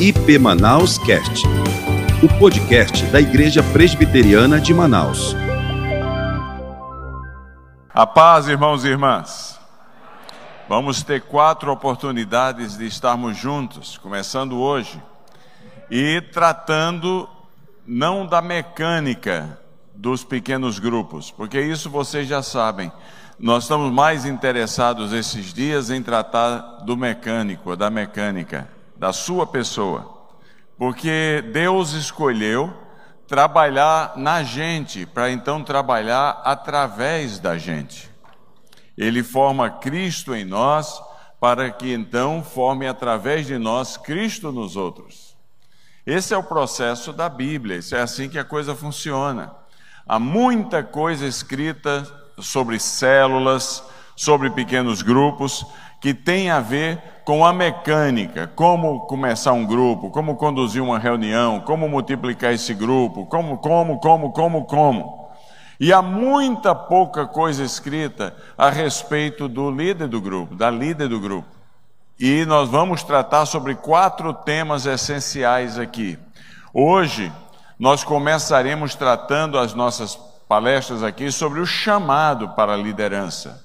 IP Manaus Cast, o podcast da Igreja Presbiteriana de Manaus. A paz, irmãos e irmãs. Vamos ter quatro oportunidades de estarmos juntos, começando hoje, e tratando não da mecânica dos pequenos grupos, porque isso vocês já sabem. Nós estamos mais interessados esses dias em tratar do mecânico, da mecânica, da sua pessoa. Porque Deus escolheu trabalhar na gente, para então trabalhar através da gente. Ele forma Cristo em nós, para que então forme através de nós Cristo nos outros. Esse é o processo da Bíblia, isso é assim que a coisa funciona. Há muita coisa escrita sobre células, sobre pequenos grupos, que tem a ver com a mecânica, como começar um grupo, como conduzir uma reunião, como multiplicar esse grupo, como, como, como, como, como. E há muita pouca coisa escrita a respeito do líder do grupo, da líder do grupo. E nós vamos tratar sobre quatro temas essenciais aqui. Hoje, nós começaremos tratando as nossas palestras aqui sobre o chamado para a liderança.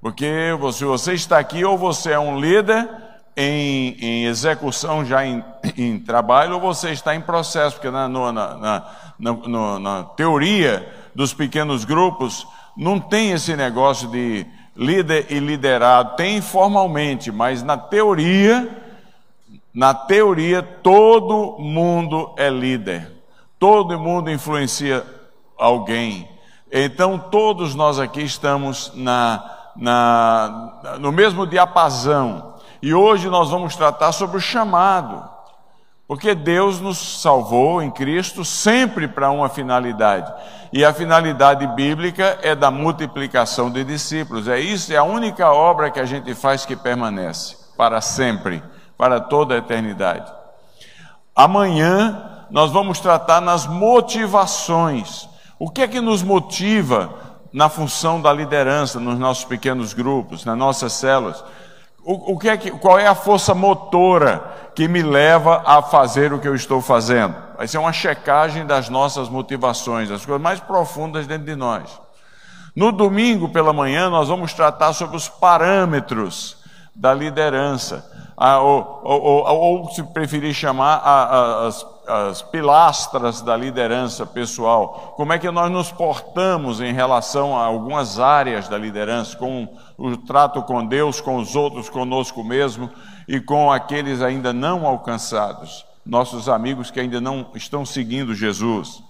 Porque se você está aqui, ou você é um líder em, em execução já em, em, trabalho, ou você está em processo, porque na, na, na, na, na teoria dos pequenos grupos, não tem esse negócio de líder e liderado, tem formalmente, mas na teoria, na teoria, todo mundo é líder, todo mundo influencia alguém. Então, todos nós aqui estamos na na, no mesmo diapasão. E hoje nós vamos tratar sobre o chamado, porque Deus nos salvou em Cristo sempre para uma finalidade. E a finalidade bíblica é da multiplicação de discípulos. É isso, é a única obra que a gente faz que permanece para sempre, para toda a eternidade. Amanhã nós vamos tratar nas motivações. O que é que nos motiva na função da liderança nos nossos pequenos grupos, nas nossas células. O, o que é que, qual é a força motora que me leva a fazer o que eu estou fazendo? Vai ser uma checagem das nossas motivações, das coisas mais profundas dentro de nós. No domingo pela manhã, nós vamos tratar sobre os parâmetros da liderança, ou, ou, ou, ou se preferir chamar, as as pilastras da liderança pessoal, como é que nós nos portamos em relação a algumas áreas da liderança, com o trato com Deus, com os outros, conosco mesmo e com aqueles ainda não alcançados, nossos amigos que ainda não estão seguindo Jesus.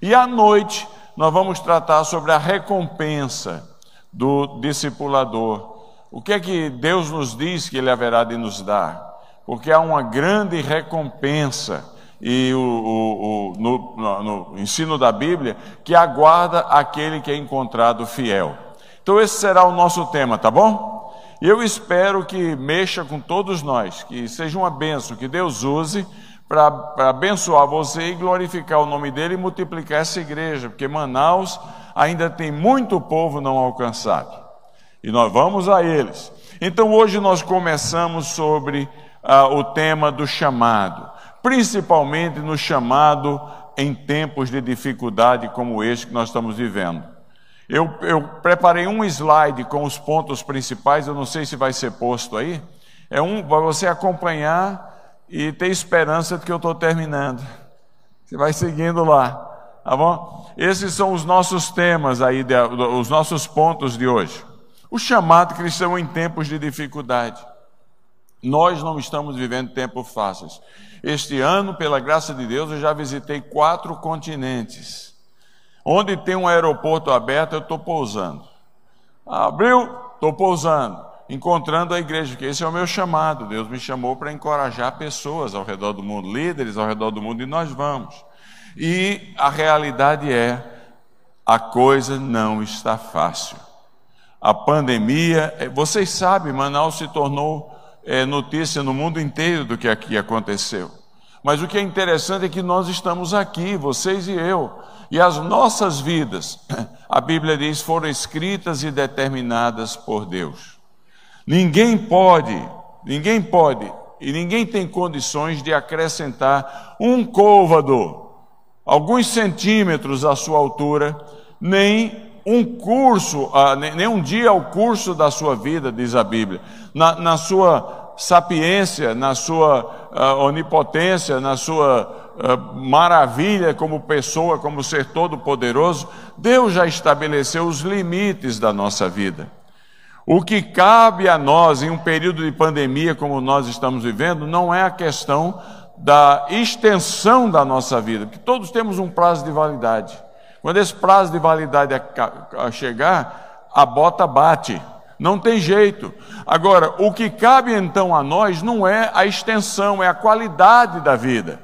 E à noite nós vamos tratar sobre a recompensa do discipulador. O que é que Deus nos diz que Ele haverá de nos dar? Porque há uma grande recompensa e o, o, o no, no, no ensino da Bíblia que aguarda aquele que é encontrado fiel. Então, esse será o nosso tema, tá bom? Eu espero que mexa com todos nós, que seja uma benção, que Deus use para abençoar você e glorificar o nome dele e multiplicar essa igreja, porque Manaus ainda tem muito povo não alcançado. E nós vamos a eles. Então hoje nós começamos sobre uh, o tema do chamado principalmente no chamado em tempos de dificuldade como este que nós estamos vivendo. Eu, eu, preparei um slide com os pontos principais, eu não sei se vai ser posto aí. É um para você acompanhar e ter esperança de que eu estou terminando. Você vai seguindo lá, tá bom? Esses são os nossos temas aí, de, os nossos pontos de hoje. O chamado cristão em tempos de dificuldade. Nós não estamos vivendo tempos fáceis. Este ano, pela graça de Deus, eu já visitei quatro continentes. Onde tem um aeroporto aberto, eu estou pousando. Abriu, estou pousando. Encontrando a igreja, porque esse é o meu chamado. Deus me chamou para encorajar pessoas ao redor do mundo, líderes ao redor do mundo, e nós vamos. E a realidade é: a coisa não está fácil. A pandemia, eh, vocês sabem, Manaus se tornou é, notícia no mundo inteiro do que aqui aconteceu. Mas o que é interessante é que nós estamos aqui, vocês e eu, e as nossas vidas, a Bíblia diz, foram escritas e determinadas por Deus. Ninguém pode, ninguém pode e ninguém tem condições de acrescentar um côvado, alguns centímetros à sua altura, nem um curso, uh, nem um dia o curso da sua vida, diz a Bíblia, na, na sua sapiência, na sua uh, onipotência, na sua uh, maravilha como pessoa, como ser todo-poderoso, Deus já estabeleceu os limites da nossa vida. O que cabe a nós em um período de pandemia como nós estamos vivendo não é a questão da extensão da nossa vida, porque todos temos um prazo de validade. Quando esse prazo de validade chegar, a bota bate. Não tem jeito. Agora, o que cabe então a nós não é a extensão, é a qualidade da vida.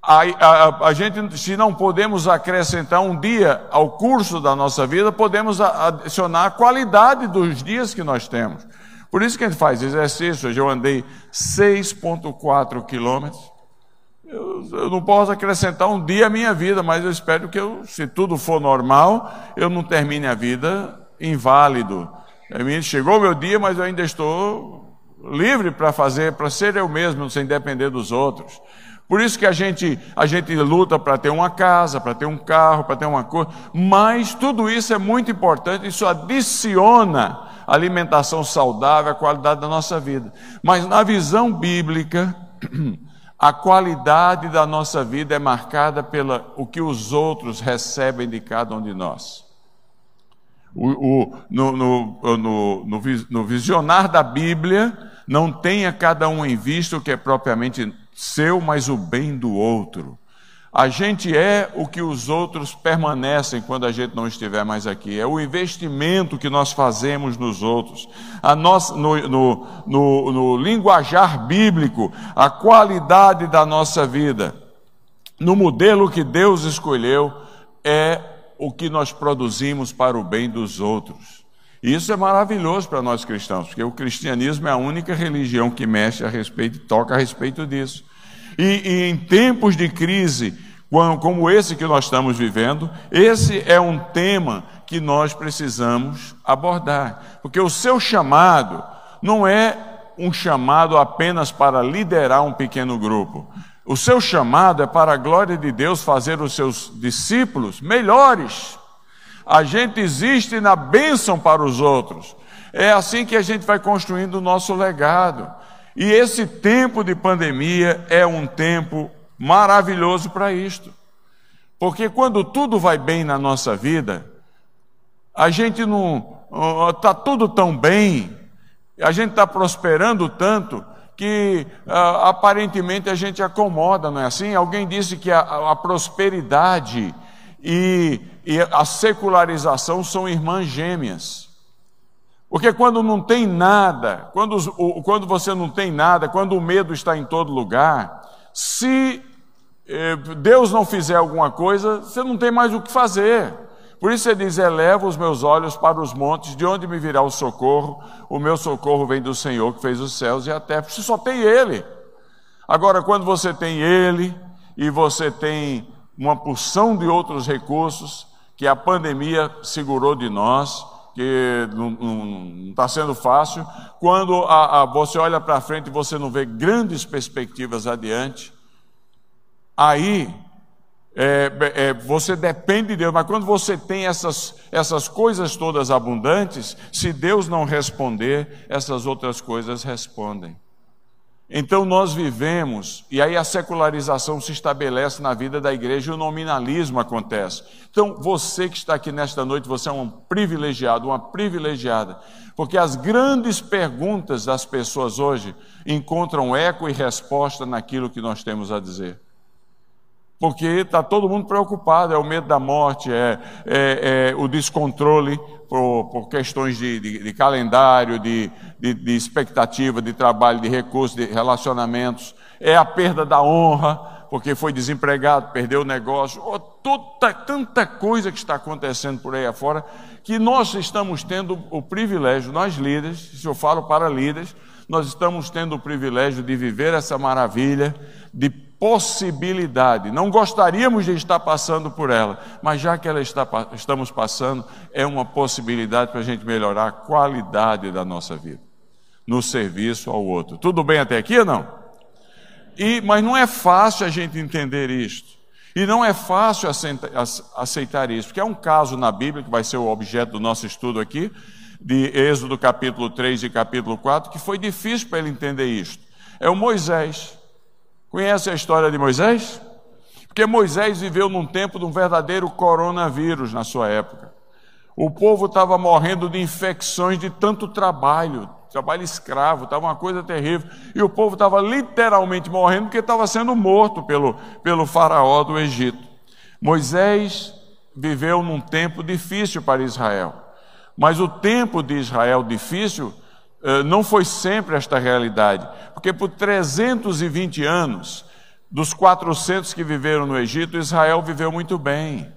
A, a, a, gente, se não podemos acrescentar um dia ao curso da nossa vida, podemos adicionar a qualidade dos dias que nós temos. Por isso que a gente faz exercício. Hoje eu andei 6,4 quilômetros. Eu, eu, não posso acrescentar um dia à minha vida, mas eu espero que, eu, se tudo for normal, eu não termine a vida inválido. Chegou o meu dia, mas eu ainda estou livre para fazer, para ser eu mesmo, sem depender dos outros. Por isso que a gente, a gente luta para ter uma casa, para ter um carro, para ter uma coisa, mas tudo isso é muito importante, isso adiciona alimentação saudável, a qualidade da nossa vida. Mas na visão bíblica, A qualidade da nossa vida é marcada pelo o que os outros recebem de cada um de nós. O, o, no, no, no, no, visionar da Bíblia, não tenha cada um em vista o que é propriamente seu, mas o bem do outro. A gente é o que os outros permanecem quando a gente não estiver mais aqui. É o investimento que nós fazemos nos outros. A nossa, no, no, no, no linguajar bíblico, a qualidade da nossa vida, no modelo que Deus escolheu, é o que nós produzimos para o bem dos outros. E isso é maravilhoso para nós cristãos, porque o cristianismo é a única religião que mexe a respeito, toca a respeito disso. E, e em tempos de crise, como esse que nós estamos vivendo, esse é um tema que nós precisamos abordar. Porque o seu chamado não é um chamado apenas para liderar um pequeno grupo. O seu chamado é para a glória de Deus fazer os seus discípulos melhores. A gente existe na bênção para os outros. É assim que a gente vai construindo o nosso legado. E esse tempo de pandemia é um tempo maravilhoso para isto. Porque quando tudo vai bem na nossa vida, a gente não. Está tudo tão bem, a gente está prosperando tanto, que aparentemente a gente acomoda, não é assim? Alguém disse que a, a prosperidade e, e, a secularização são irmãs gêmeas. Porque quando não tem nada, quando, quando você não tem nada, quando o medo está em todo lugar, se eh, Deus não fizer alguma coisa, você não tem mais o que fazer. Por isso ele diz: Eleva os meus olhos para os montes, de onde me virá o socorro? O meu socorro vem do Senhor que fez os céus e a terra. Você só tem Ele. Agora, quando você tem Ele e você tem uma porção de outros recursos que a pandemia segurou de nós, que não está sendo fácil. Quando a, a, você olha para frente e você não vê grandes perspectivas adiante, aí é, é, você depende de Deus. Mas quando você tem essas, essas coisas todas abundantes, se Deus não responder, essas outras coisas respondem. Então nós vivemos, e aí a secularização se estabelece na vida da igreja e o nominalismo acontece. Então você que está aqui nesta noite, você é um privilegiado, uma privilegiada, porque as grandes perguntas das pessoas hoje encontram eco e resposta naquilo que nós temos a dizer porque está todo mundo preocupado, é o medo da morte, é, é, é o descontrole por, por questões de, de, de calendário, de, de, expectativa, de trabalho, de recursos, de relacionamentos, é a perda da honra, porque foi desempregado, perdeu o negócio, oh, toda, tanta coisa que está acontecendo por aí afora, que nós estamos tendo o privilégio, nós líderes, se eu falo para líderes, nós estamos tendo o privilégio de viver essa maravilha, de possibilidade. Não gostaríamos de estar passando por ela, mas já que ela está, estamos passando, é uma possibilidade para a gente melhorar a qualidade da nossa vida. no serviço ao outro. Tudo bem até aqui ou não? E, mas não é fácil a gente entender isto. E não é fácil aceitar isso, porque é um caso na Bíblia, que vai ser o objeto do nosso estudo aqui, de Êxodo capítulo 3 e capítulo 4, que foi difícil para ele entender isto. É o Moisés. Conhece a história de Moisés? Porque Moisés viveu num tempo de um verdadeiro coronavírus na sua época. O povo estava morrendo de infecções de tanto trabalho, trabalho escravo, estava uma coisa terrível. E o povo estava literalmente morrendo porque estava sendo morto pelo, pelo faraó do Egito. Moisés viveu num tempo difícil para Israel. Mas o tempo de Israel difícil não foi sempre esta realidade, porque por 320 anos, dos 400 que viveram no Egito, Israel viveu muito bem.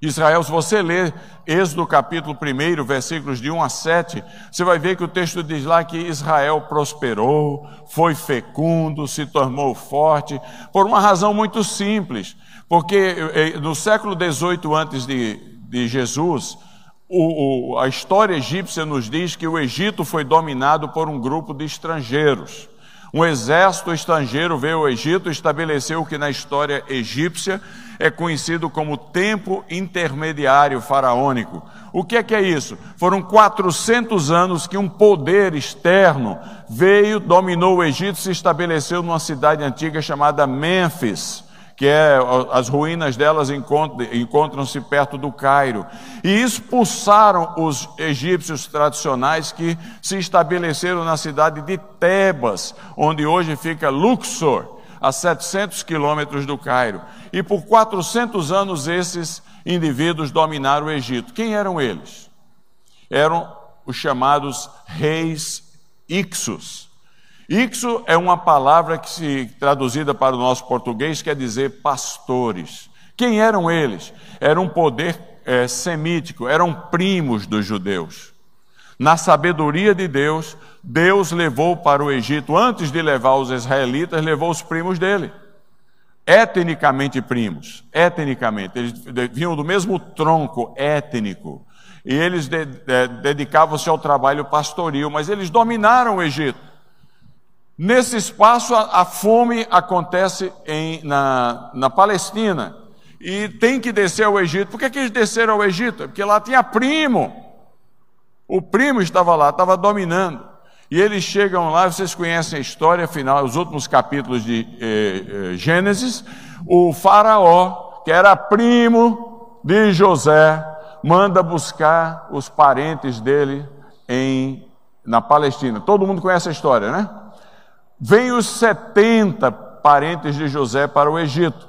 Israel, se você ler Êxodo capítulo 1, versículos de 1 a 7, você vai ver que o texto diz lá que Israel prosperou, foi fecundo, se tornou forte, por uma razão muito simples, porque eh, eh, no século 18 antes de, de Jesus, o, o, a história egípcia nos diz que o Egito foi dominado por um grupo de estrangeiros. Um exército estrangeiro veio ao Egito e estabeleceu o que na história egípcia é conhecido como tempo intermediário faraônico. O que é que é isso? Foram 400 anos que um poder externo veio, dominou o Egito, se estabeleceu numa cidade antiga chamada Mênfis que é, as ruínas delas encontram-se perto do Cairo. E expulsaram os egípcios tradicionais que se estabeleceram na cidade de Tebas, onde hoje fica Luxor, a 700 quilômetros do Cairo. E por 400 anos esses indivíduos dominaram o Egito. Quem eram eles? Eram os chamados reis Ixos. Ixo é uma palavra que, se traduzida para o nosso português, quer dizer pastores. Quem eram eles? Era um poder é, semítico, eram primos dos judeus. Na sabedoria de Deus, Deus levou para o Egito, antes de levar os israelitas, levou os primos dele. Etnicamente primos, etnicamente. Eles vinham do mesmo tronco étnico. E eles de, de, dedicavam-se ao trabalho pastoril, mas eles dominaram o Egito. Nesse espaço, a, a fome acontece em, na, na Palestina e tem que descer ao Egito. Por que, que eles desceram ao Egito? Porque lá tinha primo. O primo estava lá, estava dominando. E eles chegam lá, vocês conhecem a história final, os últimos capítulos de eh, eh, Gênesis. O Faraó, que era primo de José, manda buscar os parentes dele em, na Palestina. Todo mundo conhece a história, né? Vêm os 70 parentes de José para o Egito.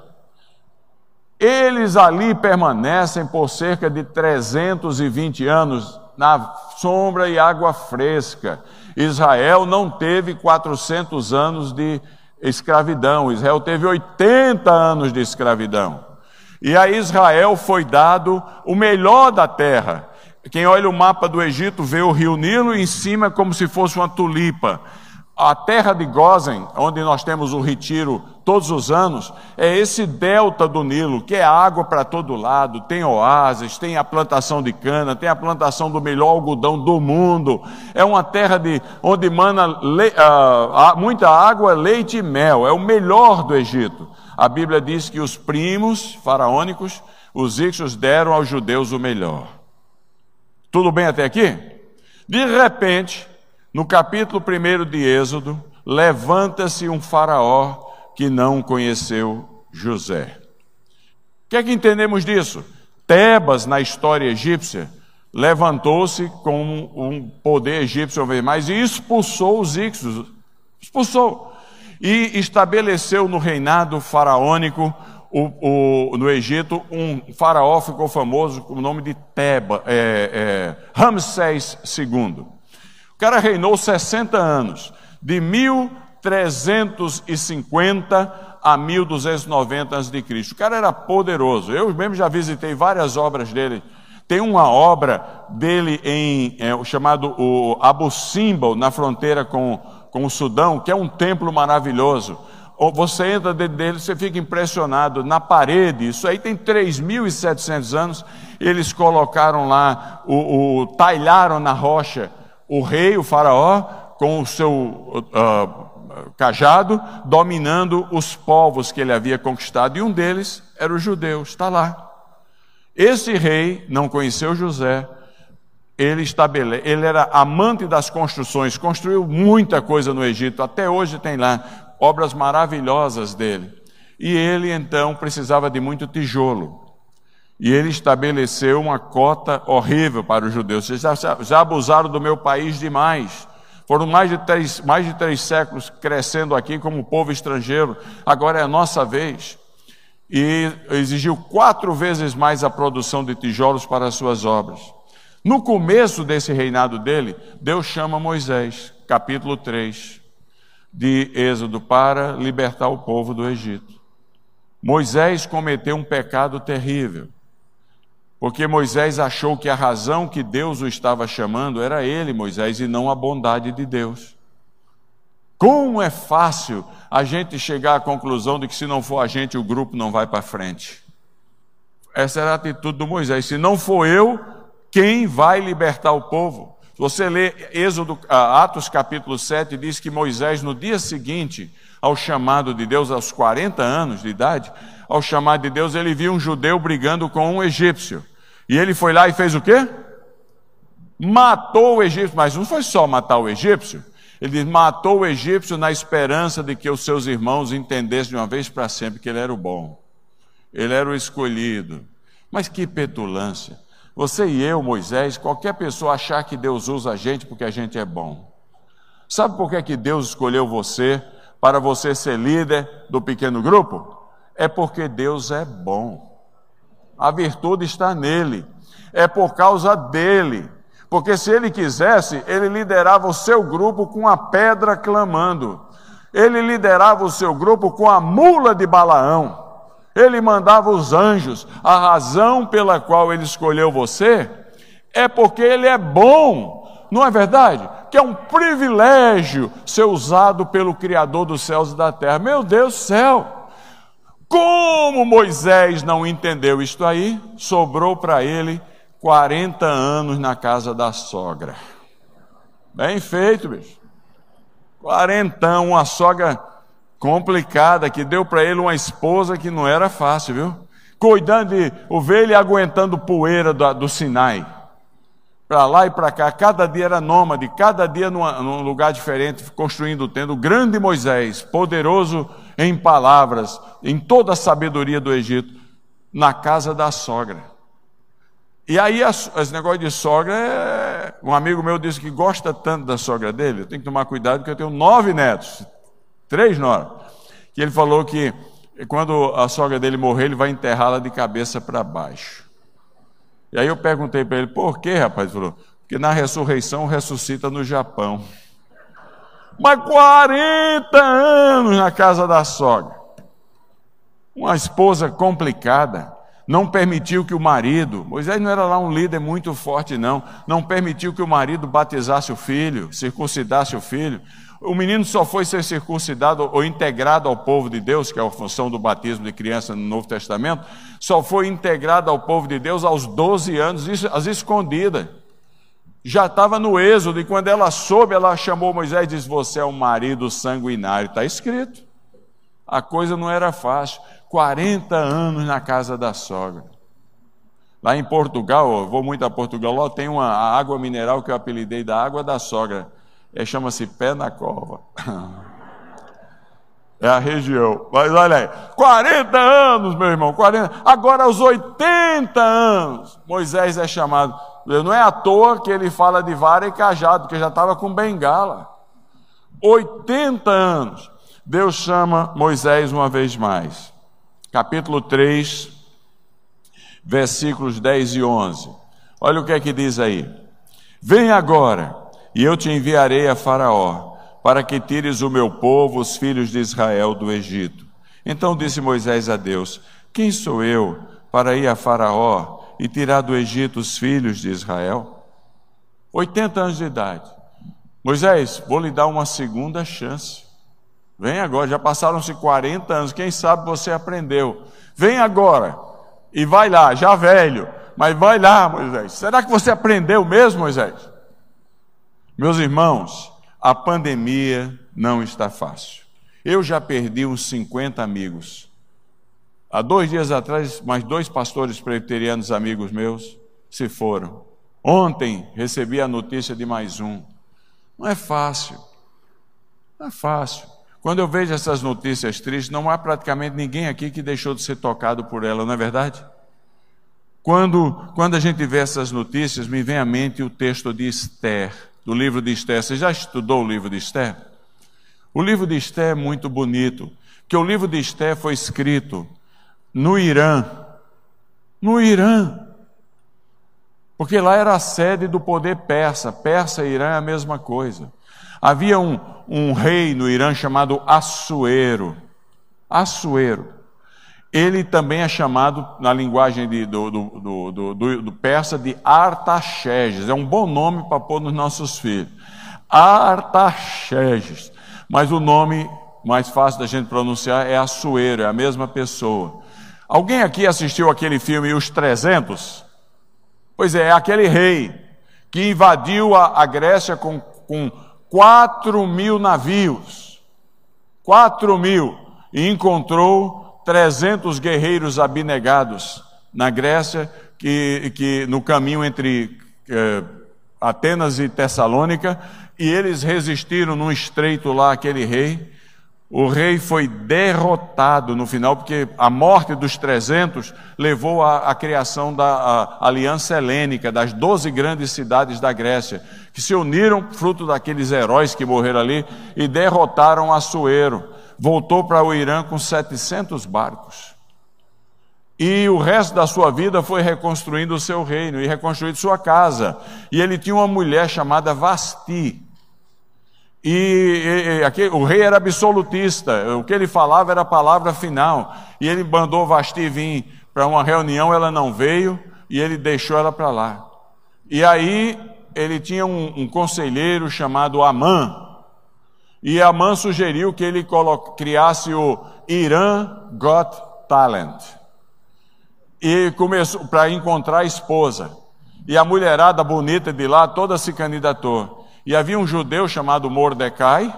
Eles ali permanecem por cerca de 320 anos na sombra e água fresca. Israel não teve 400 anos de escravidão, Israel teve 80 anos de escravidão. E a Israel foi dado o melhor da terra. Quem olha o mapa do Egito vê o rio Nilo em cima como se fosse uma tulipa. A terra de Gozen, onde nós temos o retiro todos os anos, é esse delta do Nilo, que é água para todo lado, tem oásis, tem a plantação de cana, tem a plantação do melhor algodão do mundo. É uma terra de, onde mana le, uh, muita água, leite e mel. É o melhor do Egito. A Bíblia diz que os primos faraônicos, os ixos, deram aos judeus o melhor. Tudo bem até aqui? De repente, no capítulo 1 de Êxodo, levanta-se um faraó que não conheceu José. O que é que entendemos disso? Tebas, na história egípcia, levantou-se com um poder egípcio uma vez mais e expulsou os ixos, expulsou, e estabeleceu no reinado faraônico o, o, no Egito, um faraó ficou famoso com o nome de Teba, é, é, Ramsés II. O cara reinou 60 anos, de 1350 a 1290 a.C. O cara era poderoso. Eu mesmo já visitei várias obras dele. Tem uma obra dele em é, chamado o Abu Simbel, na fronteira com, com o Sudão, que é um templo maravilhoso. Você entra dentro dele, você fica impressionado. Na parede, isso aí tem 3.700 anos, eles colocaram lá, o, o talharam na rocha o rei, o faraó, com o seu uh, cajado, dominando os povos que ele havia conquistado, e um deles era os judeus, está lá. Esse rei não conheceu José, ele, estabele... ele era amante das construções, construiu muita coisa no Egito, até hoje tem lá obras maravilhosas dele. E ele então precisava de muito tijolo. E ele estabeleceu uma cota horrível para os judeus. Vocês já, já abusaram do meu país demais. Foram mais de, três, mais de três séculos crescendo aqui como povo estrangeiro. Agora é a nossa vez. E exigiu quatro vezes mais a produção de tijolos para as suas obras. No começo desse reinado dele, Deus chama Moisés, capítulo 3 de Êxodo, para libertar o povo do Egito. Moisés cometeu um pecado terrível. Porque Moisés achou que a razão que Deus o estava chamando era ele, Moisés, e não a bondade de Deus. Como é fácil a gente chegar à conclusão de que se não for a gente, o grupo não vai para frente. Essa era a atitude do Moisés. Se não for eu, quem vai libertar o povo? Você lê Êxodo, ah, Atos capítulo 7, diz que Moisés, no dia seguinte ao chamado de Deus, aos 40 anos de idade, ao chamado de Deus, ele viu um judeu brigando com um egípcio. E ele foi lá e fez o quê? Matou o egípcio, mas não foi só matar o egípcio. Ele matou o egípcio na esperança de que os seus irmãos entendessem de uma vez para sempre que ele era o bom. Ele era o escolhido. Mas que petulância. Você e eu, Moisés, qualquer pessoa achar que Deus usa a gente porque a gente é bom. Sabe por que, que Deus escolheu você para você ser líder do pequeno grupo? é porque Deus é bom. A virtude está nele. É por causa dele. Porque se ele quisesse, ele liderava o seu grupo com a pedra clamando. Ele liderava o seu grupo com a mula de Balaão. Ele mandava os anjos. A razão pela qual ele escolheu você é porque ele é bom. Não é verdade? Que é um privilégio ser usado pelo Criador dos céus e da terra. Meu Deus do céu! Como Moisés não entendeu isto aí, sobrou para ele 40 anos na casa da sogra. Bem feito, bicho. Quarentão, uma sogra complicada que deu para ele uma esposa que não era fácil, viu? Cuidando de ovelha e aguentando poeira do, do Sinai para lá e para cá, cada dia era nômade, cada dia numa, num lugar diferente, construindo tendo. O grande Moisés, poderoso em palavras, em toda a sabedoria do Egito, na casa da sogra. E aí, esse negócio de sogra, é... um amigo meu disse que gosta tanto da sogra dele, eu tenho que tomar cuidado porque eu tenho nove netos, três noras, que ele falou que quando a sogra dele morrer, ele vai enterrá-la de cabeça para baixo. E aí eu perguntei para ele, por quê, rapaz? Ele falou, porque na ressurreição ressuscita no Japão. Mas 40 anos na casa da sogra. Uma esposa complicada. Não permitiu que o marido, Moisés não era lá um líder muito forte, não. Não permitiu que o marido batizasse o filho, circuncidasse o filho. O menino só foi ser circuncidado ou integrado ao povo de Deus, que é a função do batismo de criança no Novo Testamento, só foi integrado ao povo de Deus aos 12 anos, isso, às escondidas. Já estava no êxodo, e quando ela soube, ela chamou Moisés e disse: Você é um marido sanguinário. Está escrito. A coisa não era fácil. 40 anos na casa da sogra. Lá em Portugal, eu vou muito a Portugal, lá tem uma água mineral que eu apelidei da água da sogra é, chama-se Pé na Cova. É a região. Mas olha aí, 40 anos, meu irmão, 40. Agora aos 80 anos, Moisés é chamado. Não é à toa que ele fala de vara e cajado, porque já estava com bengala. 80 anos. Deus chama Moisés uma vez mais. Capítulo 3, versículos 10 e 11. Olha o que é que diz aí. Vem agora e eu te enviarei a Faraó, para que tires o meu povo, os filhos de Israel, do Egito. Então disse Moisés a Deus: Quem sou eu para ir a Faraó e tirar do Egito os filhos de Israel? 80 anos de idade. Moisés, vou lhe dar uma segunda chance. Vem agora, já passaram-se 40 anos, quem sabe você aprendeu. Vem agora e vai lá, já velho, mas vai lá, Moisés. Será que você aprendeu mesmo, Moisés? Meus irmãos, a pandemia não está fácil. Eu já perdi uns 50 amigos. Há dois dias atrás, mais dois pastores presbiterianos amigos meus se foram. Ontem recebi a notícia de mais um. Não é fácil. Não é fácil. Quando eu vejo essas notícias tristes, não há praticamente ninguém aqui que deixou de ser tocado por ela, não é verdade? Quando, quando a gente vê essas notícias, me vem à mente o texto de Esther, do livro de Esther. Você já estudou o livro de Esther? O livro de Esther é muito bonito, porque o livro de Esther foi escrito no Irã. No Irã. Porque lá era a sede do poder persa. Persa e Irã é a mesma coisa. Havia um, um rei no Irã chamado Assuero. Assuero. Ele também é chamado, na linguagem de, do, do, do, do, persa, de Artaxerxes. É um bom nome para pôr nos nossos filhos. Artaxerxes. Mas o nome mais fácil da gente pronunciar é Assuero, é a mesma pessoa. Alguém aqui assistiu aquele filme Os 300? Pois é, é aquele rei que invadiu a, a Grécia com, com 4 mil navios. 4 mil. E encontrou 300 guerreiros abnegados na Grécia, que, que no caminho entre eh, Atenas e Tessalônica, e eles resistiram num estreito lá, aquele rei, o rei foi derrotado no final, porque a morte dos 300 levou à, criação da aliança helênica, das 12 grandes cidades da Grécia, que se uniram, fruto daqueles heróis que morreram ali, e derrotaram Assuero. Voltou para o Irã com 700 barcos. E o resto da sua vida foi reconstruindo o seu reino e reconstruindo sua casa. E ele tinha uma mulher chamada Vasti. E, e, aqui, o rei era absolutista, o que ele falava era a palavra final. E ele mandou Vasti vir para uma reunião, ela não veio, e ele deixou ela para lá. E aí ele tinha um, um, conselheiro chamado Amã. E Amã sugeriu que ele criasse o Irã Got Talent. E começou para encontrar a esposa. E a mulherada bonita de lá toda se candidatou. E havia um judeu chamado Mordecai,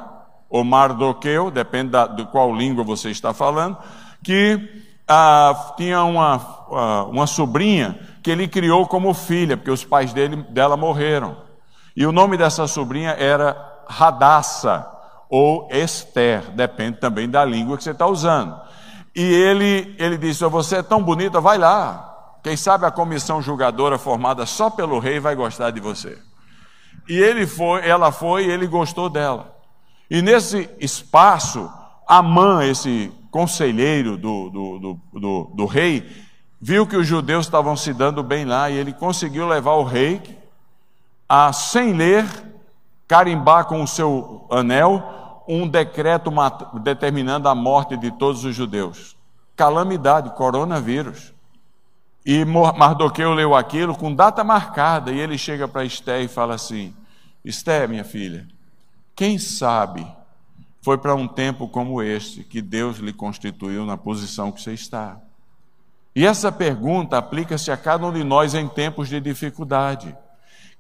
ou Mardoqueu, depende da, de qual língua você está falando, que ah, tinha uma, ah, uma sobrinha que ele criou como filha, porque os pais dele, dela morreram. E o nome dessa sobrinha era Radassa, ou Esther, depende também da língua que você está usando. E ele, ele disse: Você é tão bonita, vai lá. Quem sabe a comissão julgadora formada só pelo rei vai gostar de você. E ele foi, ela foi e ele gostou dela. E nesse espaço, Amã, esse conselheiro do, do, do, do, do rei, viu que os judeus estavam se dando bem lá e ele conseguiu levar o rei a, sem ler, carimbar com o seu anel um decreto determinando a morte de todos os judeus. Calamidade, coronavírus. E Mardoqueu leu aquilo com data marcada, e ele chega para Esté e fala assim: Esté, minha filha, quem sabe foi para um tempo como este que Deus lhe constituiu na posição que você está. E essa pergunta aplica-se a cada um de nós em tempos de dificuldade.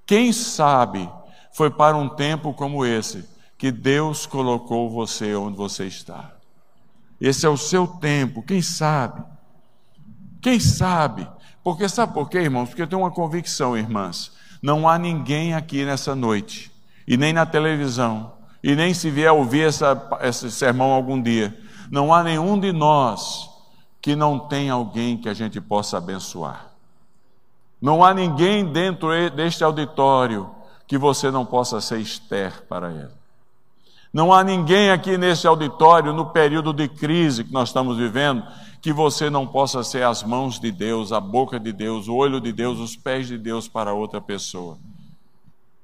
Quem sabe foi para um tempo como esse que Deus colocou você onde você está. Esse é o seu tempo, quem sabe? Quem sabe? Porque sabe por quê, irmãos? Porque eu tenho uma convicção, irmãs. Não há ninguém aqui nessa noite, e nem na televisão, e nem se vier ouvir essa, esse sermão algum dia, não há nenhum de nós que não tenha alguém que a gente possa abençoar. Não há ninguém dentro deste auditório que você não possa ser Esther para ele. Não há ninguém aqui nesse auditório, no período de crise que nós estamos vivendo, que você não possa ser as mãos de Deus, a boca de Deus, o olho de Deus, os pés de Deus para outra pessoa.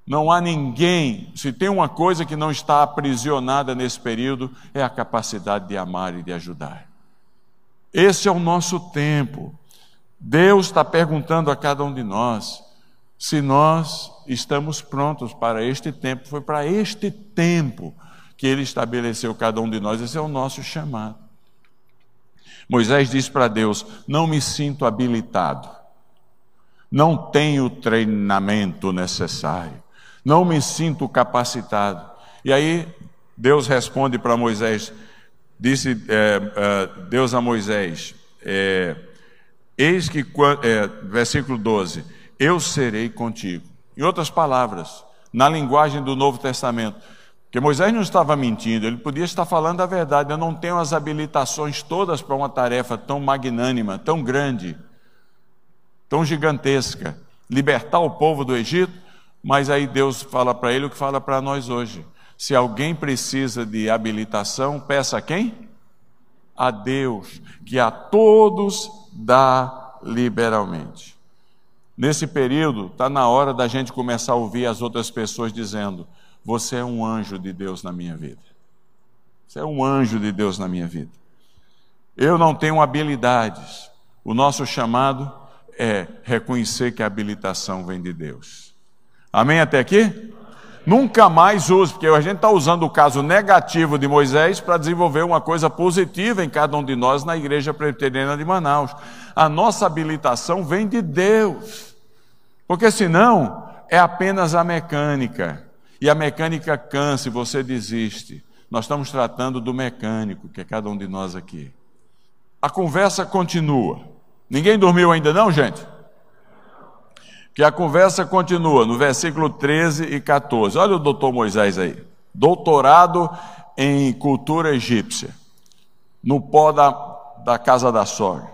Não há ninguém, se tem uma coisa que não está aprisionada nesse período, é a capacidade de amar e de ajudar. Esse é o nosso tempo. Deus está perguntando a cada um de nós se nós estamos prontos para este tempo. Foi para este tempo que Ele estabeleceu cada um de nós. Esse é o nosso chamado. Moisés disse para Deus: Não me sinto habilitado, não tenho o treinamento necessário, não me sinto capacitado. E aí Deus responde para Moisés, disse é, é, Deus a Moisés, é, eis que, é, versículo 12, eu serei contigo. Em outras palavras, na linguagem do Novo Testamento, porque Moisés não estava mentindo, ele podia estar falando a verdade. Eu não tenho as habilitações todas para uma tarefa tão magnânima, tão grande, tão gigantesca. Libertar o povo do Egito, mas aí Deus fala para ele o que fala para nós hoje. Se alguém precisa de habilitação, peça a quem? A Deus, que a todos dá liberalmente. Nesse período, está na hora da gente começar a ouvir as outras pessoas dizendo: Você é um anjo de Deus na minha vida. Você é um anjo de Deus na minha vida. Eu não tenho habilidades. O nosso chamado é reconhecer que a habilitação vem de Deus. Amém até aqui? Nunca mais use, porque a gente está usando o caso negativo de Moisés para desenvolver uma coisa positiva em cada um de nós na Igreja Presbiteriana de Manaus. A nossa habilitação vem de Deus, porque senão é apenas a mecânica, e a mecânica cansa e você desiste. Nós estamos tratando do mecânico, que é cada um de nós aqui. A conversa continua. Ninguém dormiu ainda, não, gente? que a conversa continua no versículo 13 e 14. Olha o doutor Moisés aí. Doutorado em cultura egípcia, no pó da, da casa da sogra.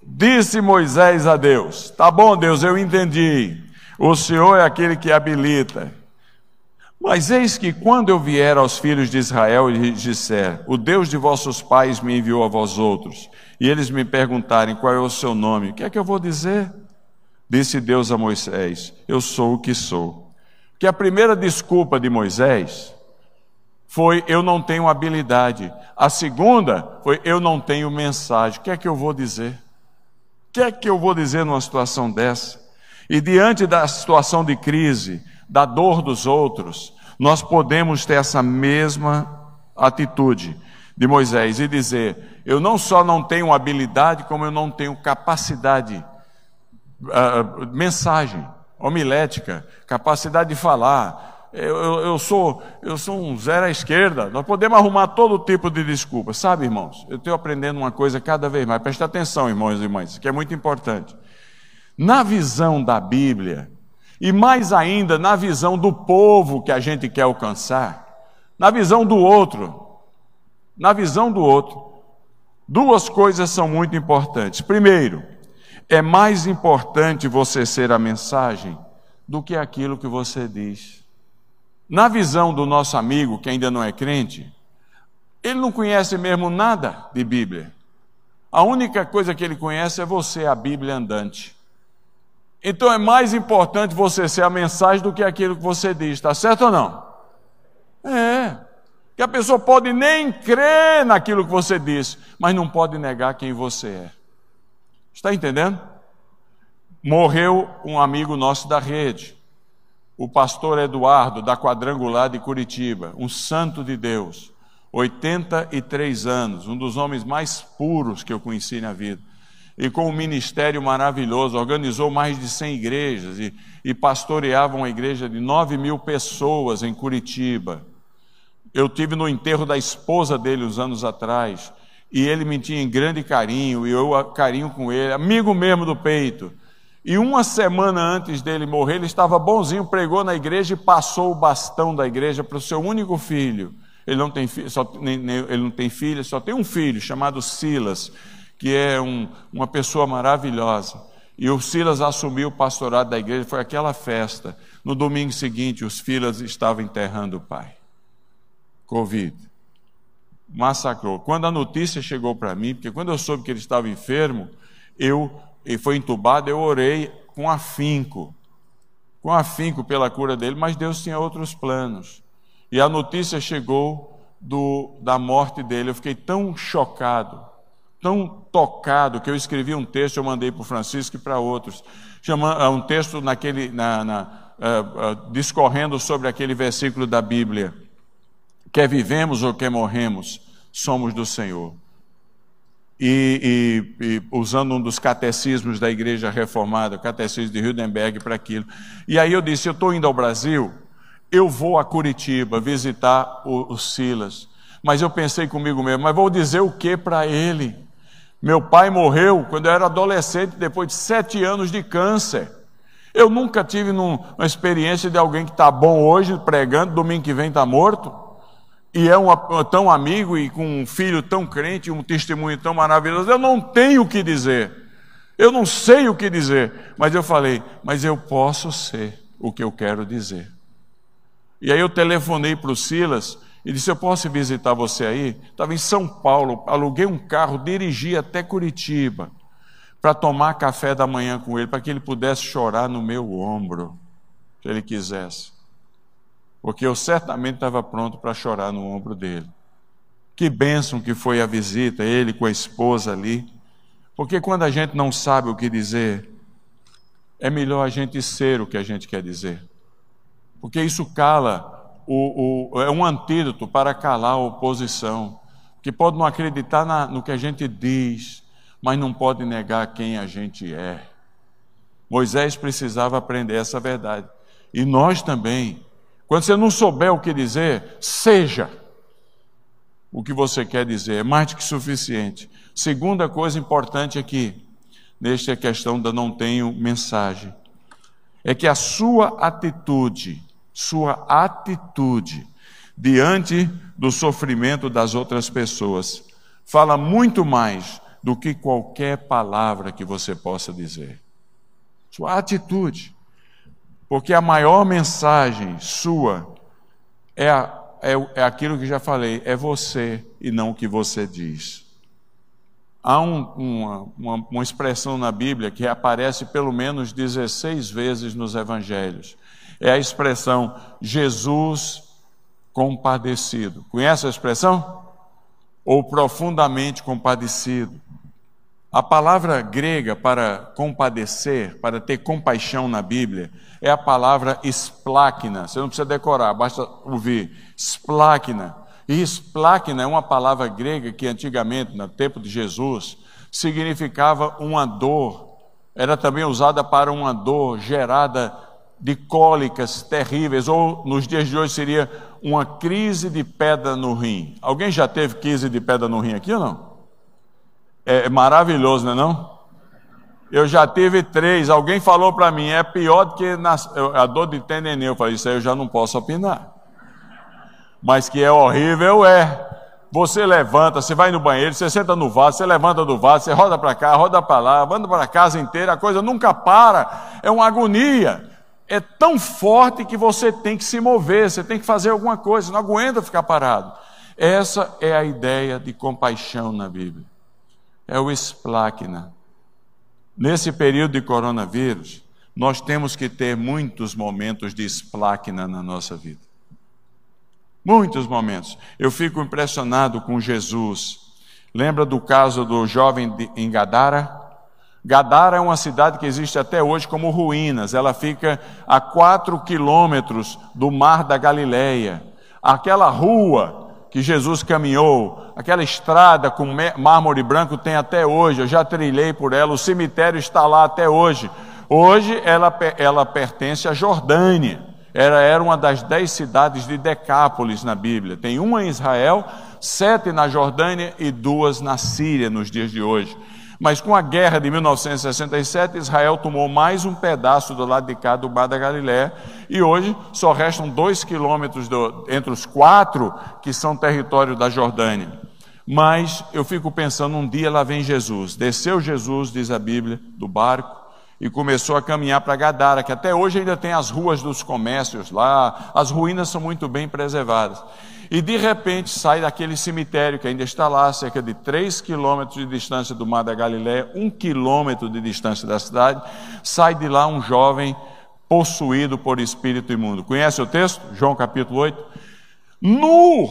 Disse Moisés a Deus: Tá bom, Deus, eu entendi. O Senhor é aquele que habilita. Mas eis que quando eu vier aos filhos de Israel e disser: O Deus de vossos pais me enviou a vós outros, e eles me perguntarem qual é o seu nome, o que é que eu vou dizer? Disse Deus a Moisés: Eu sou o que sou. Que a primeira desculpa de Moisés foi: Eu não tenho habilidade. A segunda foi: Eu não tenho mensagem. O que é que eu vou dizer? O que é que eu vou dizer numa situação dessa? E diante da situação de crise, da dor dos outros, nós podemos ter essa mesma atitude de Moisés e dizer: Eu não só não tenho habilidade, como eu não tenho capacidade uh, mensagem, homilética, capacidade de falar. Eu, eu, eu, sou, eu sou um zero à esquerda. Nós podemos arrumar todo tipo de desculpa. Sabe, irmãos, eu estou aprendendo uma coisa cada vez mais. Preste atenção, irmãos e irmãs, que é muito importante. Na visão da Bíblia, e mais ainda na visão do povo que a gente quer alcançar, na visão do outro, na visão do outro, duas coisas são muito importantes. Primeiro, é mais importante você ser a mensagem do que aquilo que você diz. Na visão do nosso amigo que ainda não é crente, ele não conhece mesmo nada de Bíblia. A única coisa que ele conhece é você, a Bíblia andante. Então é mais importante você ser a mensagem do que aquilo que você diz, está certo ou não? É. Que a pessoa pode nem crer naquilo que você diz, mas não pode negar quem você é. Está entendendo? Morreu um amigo nosso da rede, o pastor Eduardo, da Quadrangular de Curitiba, um santo de Deus, 83 anos, um dos homens mais puros que eu conheci na vida. E com um ministério maravilhoso, organizou mais de 100 igrejas e, e pastoreava uma igreja de 9 mil pessoas em Curitiba. Eu tive no enterro da esposa dele uns anos atrás e ele me tinha em grande carinho, e eu carinho com ele, amigo mesmo do peito. E uma semana antes dele morrer, ele estava bonzinho, pregou na igreja e passou o bastão da igreja para o seu único filho. Ele não tem, só, nem, nem, ele não tem filho, só tem um filho chamado Silas, que é um, uma pessoa maravilhosa. E o Silas assumiu o pastorado da igreja, foi aquela festa. No domingo seguinte, os filhos estavam enterrando o pai. Covid massacrou. Quando a notícia chegou para mim, porque quando eu soube que ele estava enfermo, eu e foi entubado, eu orei com afinco, com afinco pela cura dele, mas Deus tinha outros planos. E a notícia chegou do, da morte dele. Eu fiquei tão chocado, tão tocado, que eu escrevi um texto, eu mandei para o Francisco e para outros. É um texto naquele, na, na uh, uh, discorrendo sobre aquele versículo da Bíblia quer vivemos ou quer morremos, somos do Senhor. E, e, e, usando um dos catecismos da Igreja Reformada, o catecismo de Hildenberg, para aquilo. E aí eu disse: Eu estou indo ao Brasil eu vou a Curitiba visitar o, o Silas. Mas eu pensei comigo mesmo, mas vou dizer o que para ele? Meu pai morreu quando eu era adolescente, depois de sete anos de câncer. Eu nunca tive num, uma experiência de alguém que está bom hoje, pregando, domingo que vem está morto, e é um, tão amigo e com um filho tão crente, um testemunho tão maravilhoso. Eu não tenho o que dizer, eu não sei o que dizer, mas eu falei, mas eu posso ser o que eu quero dizer. E aí eu telefonei para o Silas e disse: Eu posso visitar você aí? Estava em São Paulo, aluguei um carro, dirigi até Curitiba para tomar café da manhã com ele, para que ele pudesse chorar no meu ombro, se ele quisesse. Porque eu certamente estava pronto para chorar no ombro dele. Que bênção que foi a visita, ele com a esposa ali. Porque quando a gente não sabe o que dizer, é melhor a gente ser o que a gente quer dizer. Porque isso cala o, o, é um antídoto para calar a oposição, que pode não acreditar na, no que a gente diz, mas não pode negar quem a gente é. Moisés precisava aprender essa verdade. E nós também. Quando você não souber o que dizer, seja o que você quer dizer, é mais do que suficiente. Segunda coisa importante aqui, nesta questão da não tenho mensagem, é que a sua atitude sua atitude diante do sofrimento das outras pessoas fala muito mais do que qualquer palavra que você possa dizer. Sua atitude. Porque a maior mensagem sua é, a, é, é aquilo que já falei, é você e não o que você diz. Há um, uma, uma, uma expressão na Bíblia que aparece pelo menos 16 vezes nos evangelhos é a expressão Jesus compadecido. Conhece a expressão? Ou profundamente compadecido. A palavra grega para compadecer, para ter compaixão na Bíblia, é a palavra esplacna. Você não precisa decorar, basta ouvir. Esplacna. E esplacna é uma palavra grega que antigamente, no tempo de Jesus, significava uma dor. Era também usada para uma dor gerada de cólicas terríveis, ou nos dias de hoje seria uma crise de pedra no rim. Alguém já teve crise de pedra no rim aqui ou não? É maravilhoso, não é não? Eu já tive três. Alguém falou para mim, é pior do que a dor de tendineu. Eu falei, isso aí eu já não posso opinar. Mas que é horrível, é. Você levanta, você vai no banheiro, você senta no vaso, você levanta do vaso, você roda para cá, roda para lá, anda para casa inteira, a coisa nunca para. É uma agonia é tão forte que você tem que se mover, você tem que fazer alguma coisa, não aguenta ficar parado. Essa é a ideia de compaixão na Bíblia. É o esplacna. Nesse período de coronavírus, nós temos que ter muitos momentos de esplacna na nossa vida. Muitos momentos. Eu fico impressionado com Jesus. Lembra do caso do jovem em Gadara? Gadara é uma cidade que existe até hoje como ruínas. Ela fica a quatro quilômetros do mar da Galileia. Aquela rua que Jesus caminhou, aquela estrada com mármore branco tem até hoje. Eu já trilhei por ela. O cemitério está lá até hoje. Hoje ela, ela pertence à Jordânia. Ela era uma das dez cidades de Decápolis na Bíblia. Tem uma em Israel, sete na Jordânia e duas na Síria nos dias de hoje. Mas com a guerra de 1967, Israel tomou mais um pedaço do lado de cá do Mar da Galiléia e hoje só restam dois quilômetros do, entre os quatro que são território da Jordânia. Mas eu fico pensando, um dia lá vem Jesus. Desceu Jesus, diz a Bíblia, do barco e começou a caminhar para Gadara, que até hoje ainda tem as ruas dos comércios lá, as ruínas são muito bem preservadas. E de repente sai daquele cemitério que ainda está lá, cerca de 3 quilômetros de distância do Mar da Galiléia, um quilômetro de distância da cidade, sai de lá um jovem possuído por espírito imundo. Conhece o texto? João capítulo 8. Nu,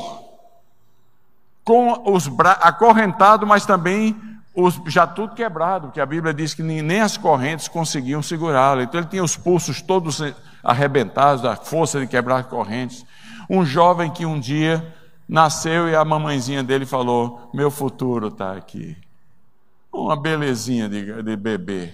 com os bra... acorrentado, mas também os, já tudo quebrado, porque a Bíblia diz que nem, nem as correntes conseguiam segurá-lo. Então ele tinha os pulsos todos arrebentados, da força de quebrar correntes. Um jovem que um dia nasceu e a mamãezinha dele falou: Meu futuro está aqui. Uma belezinha de, de bebê.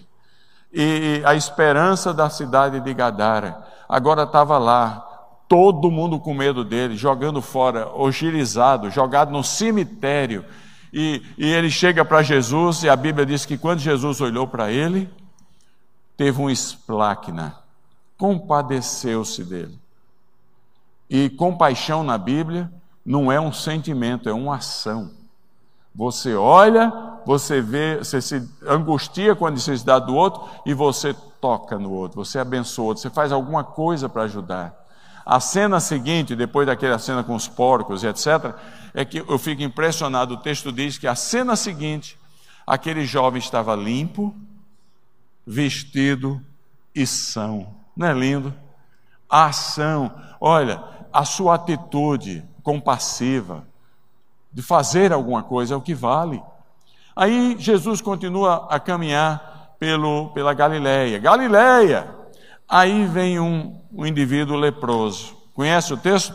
E a esperança da cidade de Gadara agora estava lá, todo mundo com medo dele, jogando fora, ogirizado, jogado no cemitério. E, e ele chega para Jesus, e a Bíblia diz que quando Jesus olhou para ele, teve um esplacna, compadeceu-se dele. E compaixão na Bíblia não é um sentimento, é uma ação. Você olha, você vê, você se angustia com a necessidade do outro e você toca no outro, você abençoa o outro, você faz alguma coisa para ajudar. A cena seguinte, depois daquela cena com os porcos e etc., é que eu fico impressionado. O texto diz que a cena seguinte, aquele jovem estava limpo, vestido e são. Não é lindo? A ação, olha, a sua atitude compassiva de fazer alguma coisa é o que vale. Aí Jesus continua a caminhar pelo, pela Galileia. Galileia! Aí vem um, um indivíduo leproso. Conhece o texto?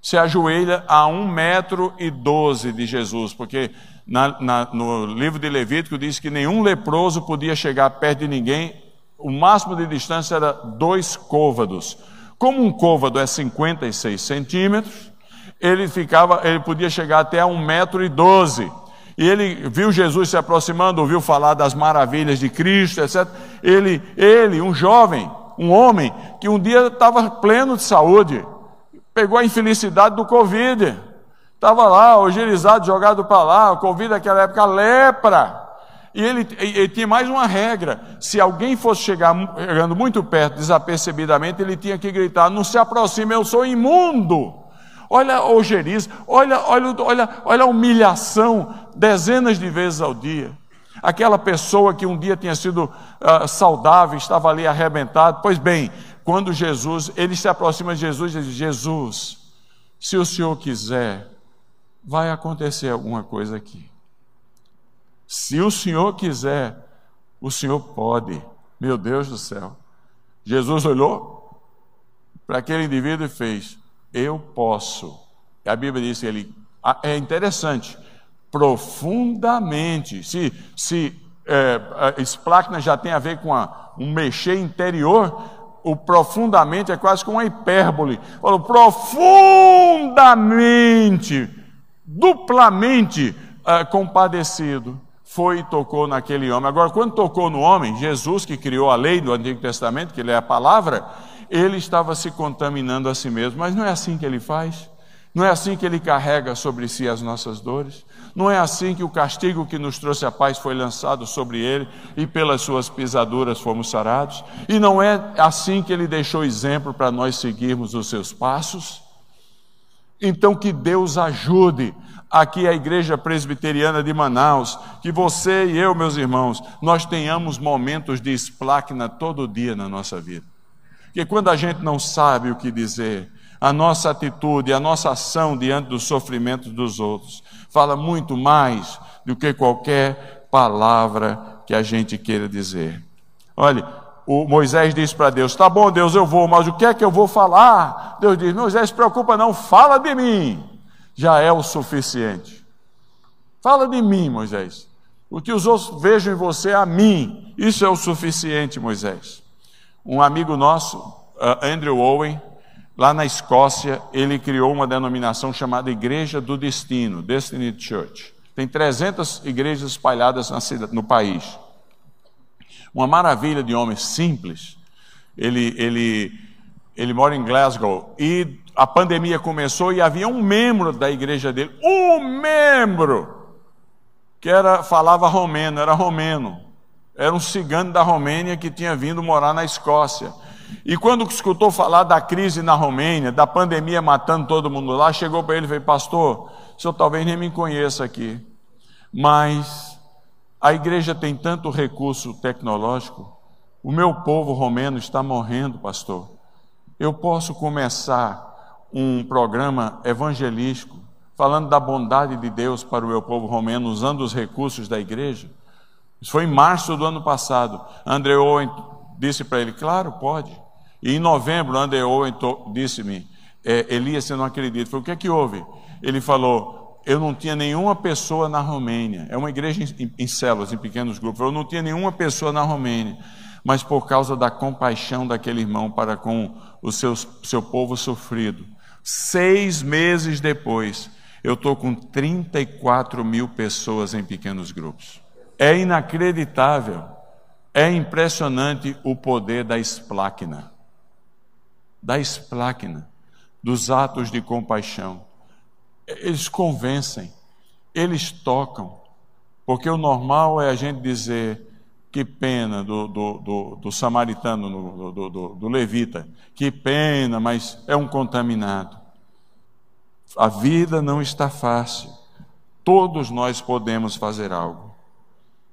Se ajoelha a um metro e doze de Jesus, porque na, na, no livro de Levítico diz que nenhum leproso podia chegar perto de ninguém, o máximo de distância era dois côvados. Como um côvado é 56 centímetros, ele ficava, ele podia chegar até a um metro e doze. Ele viu Jesus se aproximando, ouviu falar das maravilhas de Cristo, etc. Ele, ele, um jovem, um homem que um dia estava pleno de saúde, pegou a infelicidade do Covid, estava lá, ogerizado, jogado para lá, o Covid naquela época, lepra. E ele, ele, tinha mais uma regra: se alguém fosse chegar chegando muito perto, desapercebidamente, ele tinha que gritar: Não se aproxime, eu sou imundo. Olha a ojeriza, olha, olha, olha, olha a humilhação dezenas de vezes ao dia. Aquela pessoa que um dia tinha sido uh, saudável, estava ali arrebentado. Pois bem, quando Jesus, ele se aproxima de Jesus e diz: Jesus, se o Senhor quiser, vai acontecer alguma coisa aqui. Se o Senhor quiser, o Senhor pode. Meu Deus do céu. Jesus olhou para aquele indivíduo e fez: Eu posso. A Bíblia diz que ele. É interessante profundamente. Se, se é, já tem a ver com a, um mexer interior, o profundamente é quase como uma hipérbole. Falou profundamente, duplamente é, compadecido. Foi e tocou naquele homem. Agora, quando tocou no homem, Jesus, que criou a lei do Antigo Testamento, que ele é a palavra, ele estava se contaminando a si mesmo. Mas não é assim que ele faz. Não é assim que ele carrega sobre si as nossas dores. Não é assim que o castigo que nos trouxe a paz foi lançado sobre ele e pelas suas pisaduras fomos sarados. E não é assim que ele deixou exemplo para nós seguirmos os seus passos. Então, que Deus ajude aqui a Igreja Presbiteriana de Manaus, que você e eu, meus irmãos, nós tenhamos momentos de esplacna todo dia na nossa vida. Porque quando a gente não sabe o que dizer, a nossa atitude, a nossa ação diante dos sofrimentos dos outros. Fala muito mais do que qualquer palavra que a gente queira dizer. Olha, o Moisés disse para Deus: Tá bom, Deus, eu vou, mas o que é que eu vou falar? Deus diz: Moisés, se preocupa, não, fala de mim, já é o suficiente. Fala de mim, Moisés. O que os outros vejam em você, a mim, isso é o suficiente, Moisés. Um amigo nosso, uh, Andrew Owen, Lá na Escócia, ele criou uma denominação chamada Igreja do Destino, Destiny Church. Tem 300 igrejas espalhadas no país. Uma maravilha de homem simples. Ele, ele, ele mora em Glasgow e a pandemia começou e havia um membro da igreja dele, um membro, que era, falava romeno, era romeno. Era um cigano da Romênia que tinha vindo morar na Escócia. E quando escutou falar da crise na Romênia, da pandemia matando todo mundo lá, chegou para ele e falou: Pastor, o senhor talvez nem me conheça aqui, mas a igreja tem tanto recurso tecnológico, o meu povo romeno está morrendo, pastor. Eu posso começar um programa evangelístico falando da bondade de Deus para o meu povo romeno, usando os recursos da igreja? Isso foi em março do ano passado. André Owen disse para ele: Claro, pode. E em novembro, André Owen disse-me: é, Elias, você não acredita. Falei, o que é que houve? Ele falou: Eu não tinha nenhuma pessoa na Romênia. É uma igreja em, em, células, em pequenos grupos. Eu não tinha nenhuma pessoa na Romênia. mas por causa da compaixão daquele irmão para com o seu, seu povo sofrido. Seis meses depois, eu estou com 34 mil pessoas em pequenos grupos. É inacreditável, é impressionante o poder da espláquina. Da espláquina, dos atos de compaixão. Eles convencem, eles tocam, porque o normal é a gente dizer que pena do, do, do, do samaritano, do, levita, que pena, mas é um contaminado. A vida não está fácil. Todos nós podemos fazer algo.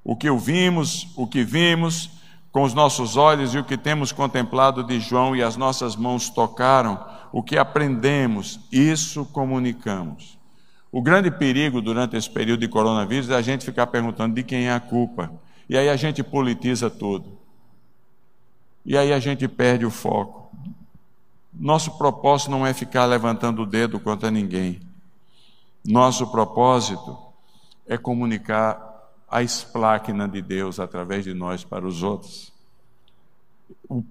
O que ouvimos, o que vimos com os nossos olhos e o que temos contemplado de João e as nossas mãos tocaram, o que aprendemos, isso comunicamos. O grande perigo durante esse período de coronavírus é a gente ficar perguntando de quem é a culpa. E aí a gente politiza tudo. E aí a gente perde o foco. Nosso propósito não é ficar levantando o dedo contra ninguém. Nosso propósito é comunicar a espláquina de Deus através de nós para os outros.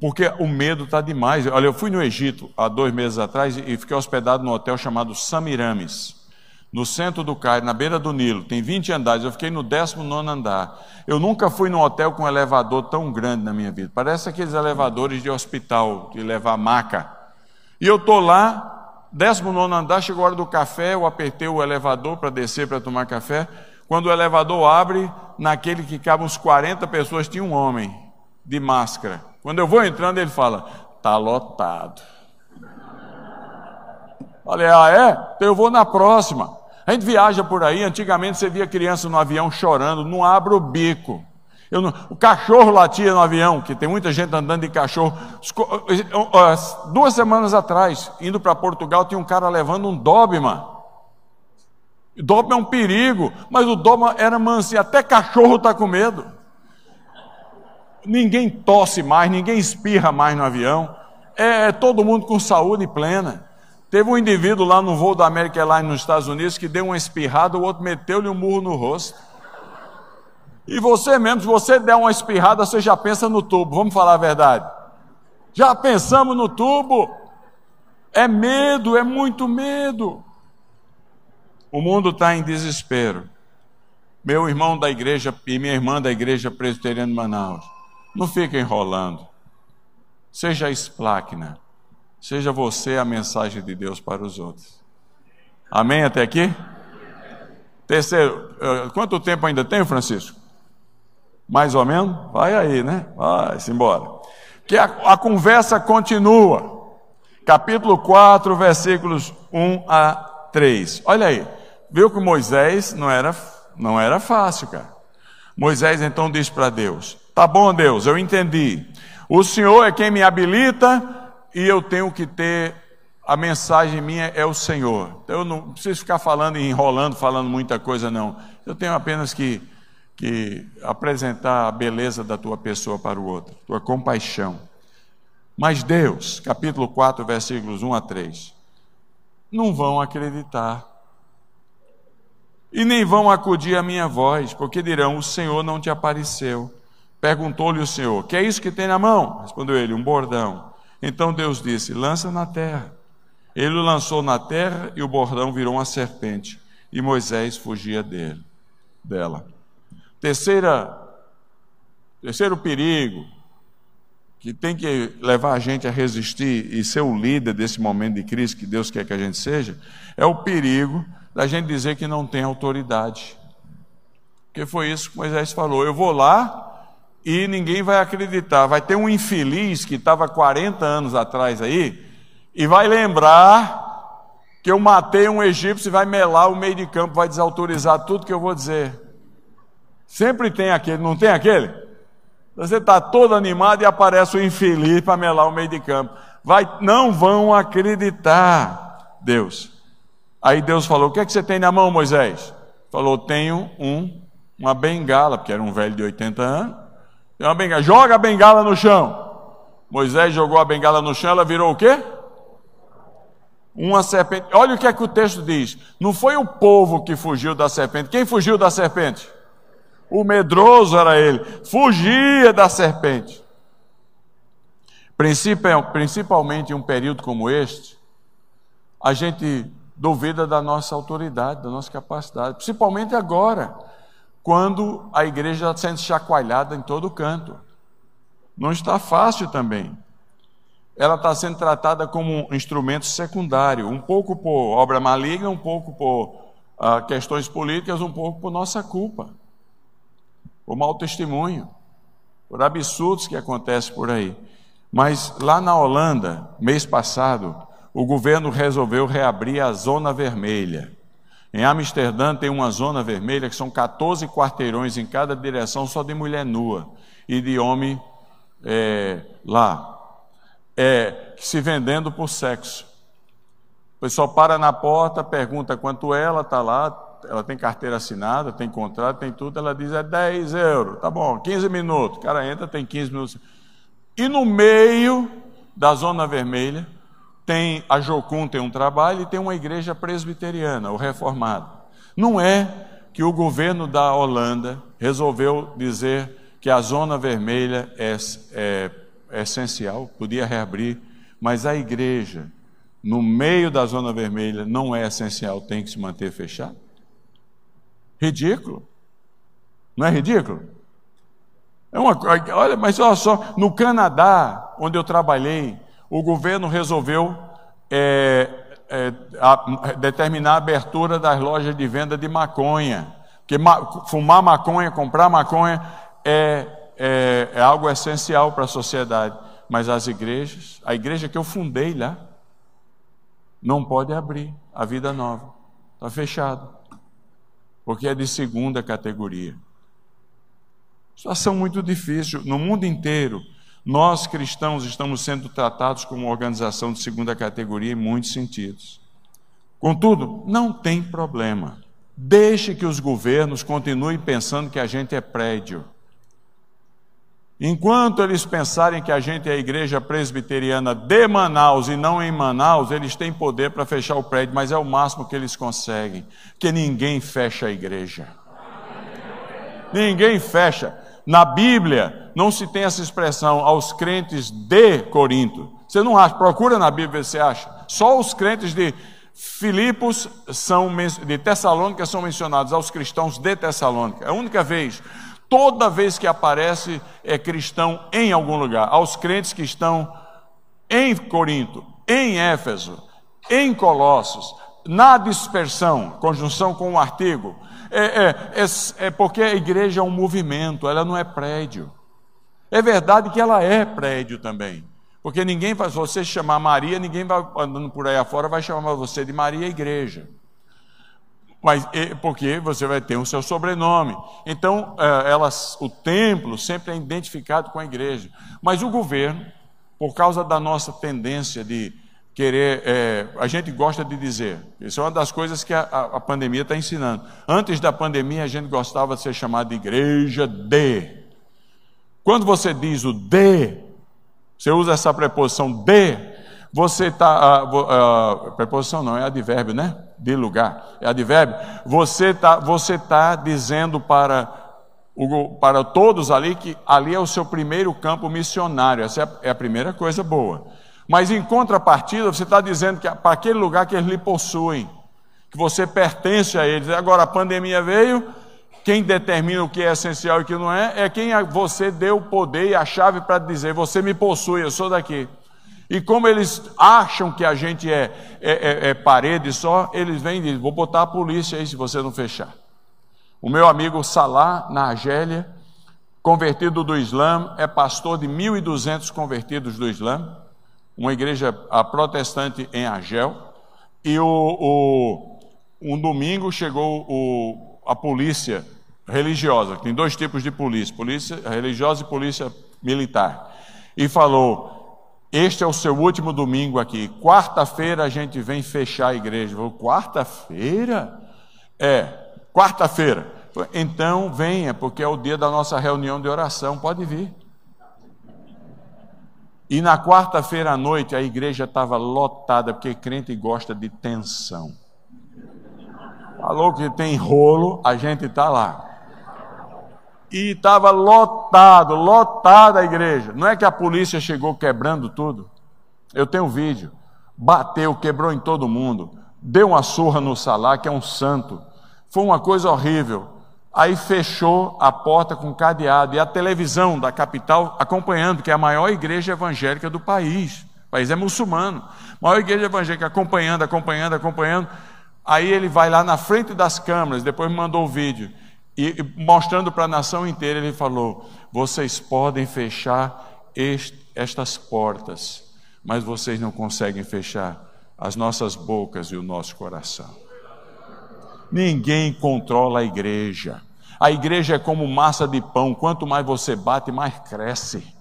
Porque o medo está demais. Olha, eu fui no Egito há dois meses atrás e fiquei hospedado num hotel chamado Samiramis no centro do Cairo, na beira do Nilo, tem 20 andares, eu fiquei no 19 andar. Eu nunca fui num hotel com um elevador tão grande na minha vida. Parece aqueles elevadores de hospital, de levar maca. E eu estou lá, 19 andar, chegou a hora do café, eu apertei o elevador para descer para tomar café. Quando o elevador abre, naquele que cabe uns 40 pessoas, tinha um homem de máscara. Quando eu vou entrando, ele fala: está lotado. Falei, ah, é? Então eu vou na próxima. A gente viaja por aí, antigamente você via criança no avião chorando, não abra o bico. Não, o cachorro latia no avião, que tem muita gente andando de cachorro. Duas semanas atrás, indo para Portugal, tinha um cara levando um Dobman. Dobman é um perigo, mas o Dobman era mansinho, até cachorro está com medo. Ninguém tosse mais, ninguém espirra mais no avião. É, é todo mundo com saúde plena. Teve um indivíduo lá no voo da American Airlines nos Estados Unidos que deu uma espirrada, o outro meteu-lhe um murro no rosto. E você mesmo, se você der uma espirrada, você já pensa no tubo, vamos falar a verdade. Já pensamos no tubo. É medo, é muito medo. O mundo está em desespero. Meu irmão da igreja e minha irmã da igreja presbiteriana de Manaus, não fica enrolando. Seja espláquina. Seja você a mensagem de Deus para os outros. Amém até aqui? Terceiro, eh, quanto tempo ainda tem, Francisco? Mais ou menos? Vai aí, né? Vai-se embora. Que a, a conversa continua. Capítulo 4, versículos 1 a 3. Olha aí. Viu que Moisés não era, não era fácil, cara. Moisés então diz para Deus: Tá bom, Deus, eu entendi. O Senhor é quem me habilita e eu tenho que ter a mensagem minha é o Senhor. Então eu não preciso ficar falando e enrolando, falando muita coisa, não. Eu tenho apenas que, que apresentar a beleza da tua pessoa para o outro, tua compaixão. Mas Deus, capítulo 4, versículos 1 a 3, não vão acreditar. E nem vão acudir à minha voz, porque dirão: O Senhor não te apareceu. Perguntou-lhe o Senhor: Que é isso que tem na mão? Respondeu ele: Um bordão. Então Deus disse: lança na terra. Ele o lançou na terra e o bordão virou uma serpente. E Moisés fugia dele, dela. Terceira, terceiro perigo que tem que levar a gente a resistir e ser o líder desse momento de crise que Deus quer que a gente seja, é o perigo da gente dizer que não tem autoridade. Porque foi isso que Moisés falou: eu vou lá, e ninguém vai acreditar. Vai ter um infeliz que estava 40 anos atrás aí e vai lembrar que eu matei um egípcio e vai melar o meio de campo, vai desautorizar tudo que eu vou dizer. Sempre tem aquele, não tem aquele? Você está todo animado e aparece o infeliz para melar o meio de campo. Vai, não vão acreditar, Deus. Aí Deus falou: O que é que você tem na mão, Moisés? Falou: Tenho um, uma bengala, porque era um velho de 80 anos tem uma bengala. Joga a bengala no chão. Moisés jogou a bengala no chão, ela virou o quê? Uma serpente. Olha o que é que o texto diz. Não foi o povo que fugiu da serpente. Quem fugiu da serpente? O medroso era ele. Fugia da serpente. principalmente em um período como este, a gente duvida da nossa autoridade, da nossa capacidade, principalmente agora, quando a igreja está sendo chacoalhada em todo canto. Não está fácil também. Ela está sendo tratada como um instrumento secundário, um pouco por obra maligna, um pouco por uh, questões políticas, um pouco por nossa culpa, por mau testemunho, por absurdos que acontecem por aí. Mas lá na Holanda, mês passado, o governo resolveu reabrir a zona vermelha. Em Amsterdã tem uma zona vermelha que são 14 quarteirões em cada direção só de mulher nua e de homem é, lá, é, se vendendo por sexo. O pessoal para na porta, pergunta quanto é, ela está lá, ela tem carteira assinada, tem contrato, tem tudo, ela diz é 10 euros, tá bom, 15 minutos, o cara entra, tem 15 minutos. E no meio da zona vermelha, tem a Jocum tem um trabalho e tem uma igreja presbiteriana, o reformado. Não é que o governo da Holanda resolveu dizer que a zona vermelha é, é, é essencial, podia reabrir, mas a igreja, no meio da zona vermelha, não é essencial, tem que se manter fechada? Ridículo. Não é ridículo? É uma, olha, mas olha só, no Canadá, onde eu trabalhei, o governo resolveu é, é, a, determinar a abertura das lojas de venda de maconha. Porque ma, fumar maconha, comprar maconha é, é, é algo essencial para a sociedade. Mas as igrejas, a igreja que eu fundei lá, não pode abrir a vida nova. Está fechado. Porque é de segunda categoria. Situação muito difícil. No mundo inteiro, nós cristãos estamos sendo tratados como uma organização de segunda categoria em muitos sentidos. Contudo, não tem problema. Deixe que os governos continuem pensando que a gente é prédio. Enquanto eles pensarem que a gente é a igreja presbiteriana de Manaus e não em Manaus, eles têm poder para fechar o prédio, mas é o máximo que eles conseguem, que ninguém fecha a igreja. Ninguém fecha. Na Bíblia não se tem essa expressão aos crentes de Corinto. Você não acha, procura na Bíblia você acha. Só os crentes de Filipos são de Tessalônica são mencionados aos cristãos de Tessalônica. É a única vez. Toda vez que aparece é cristão em algum lugar. Aos crentes que estão em Corinto, em Éfeso, em Colossos, na dispersão, conjunção com o artigo, é, é, é, é porque a igreja é um movimento, ela não é prédio. É verdade que ela é prédio também. Porque ninguém vai, se você chamar Maria, ninguém vai andando por aí afora, vai chamar você de Maria Igreja. Mas, porque você vai ter o seu sobrenome. Então, é, elas, o templo sempre é identificado com a igreja. Mas o governo, por causa da nossa tendência de querer. É, a gente gosta de dizer, isso é uma das coisas que a, a pandemia está ensinando. Antes da pandemia, a gente gostava de ser chamado de igreja de. Quando você diz o de, você usa essa preposição de, você está. preposição não, é advérbio, né? De lugar, é advérbio. Você está você tá dizendo para, para todos ali que ali é o seu primeiro campo missionário. Essa é a, é a primeira coisa boa. Mas em contrapartida, você está dizendo que para aquele lugar que eles lhe possuem, que você pertence a eles. Agora a pandemia veio, quem determina o que é essencial e o que não é, é quem você deu o poder e a chave para dizer: você me possui, eu sou daqui. E como eles acham que a gente é, é, é, é parede só, eles vêm e dizem: vou botar a polícia aí se você não fechar. O meu amigo Salah, na Argélia, convertido do Islã, é pastor de 1.200 convertidos do Islã uma igreja protestante em Argel, e o, o, um domingo chegou o, a polícia religiosa, tem dois tipos de polícia, polícia religiosa e polícia militar, e falou: Este é o seu último domingo aqui, quarta-feira a gente vem fechar a igreja. Quarta-feira? É, quarta-feira. Então venha, porque é o dia da nossa reunião de oração, pode vir. E na quarta-feira à noite a igreja estava lotada, porque crente gosta de tensão. Falou que tem rolo, a gente está lá. E estava lotado, lotada a igreja. Não é que a polícia chegou quebrando tudo. Eu tenho um vídeo. Bateu, quebrou em todo mundo. Deu uma surra no Salá, que é um santo. Foi uma coisa horrível. Aí fechou a porta com cadeado e a televisão da capital acompanhando, que é a maior igreja evangélica do país. O país é muçulmano. Maior igreja evangélica acompanhando, acompanhando, acompanhando. Aí ele vai lá na frente das câmeras, depois me mandou o vídeo, e mostrando para a nação inteira, ele falou: Vocês podem fechar estas portas, mas vocês não conseguem fechar as nossas bocas e o nosso coração. Ninguém controla a igreja. A igreja é como massa de pão, quanto mais você bate, mais cresce.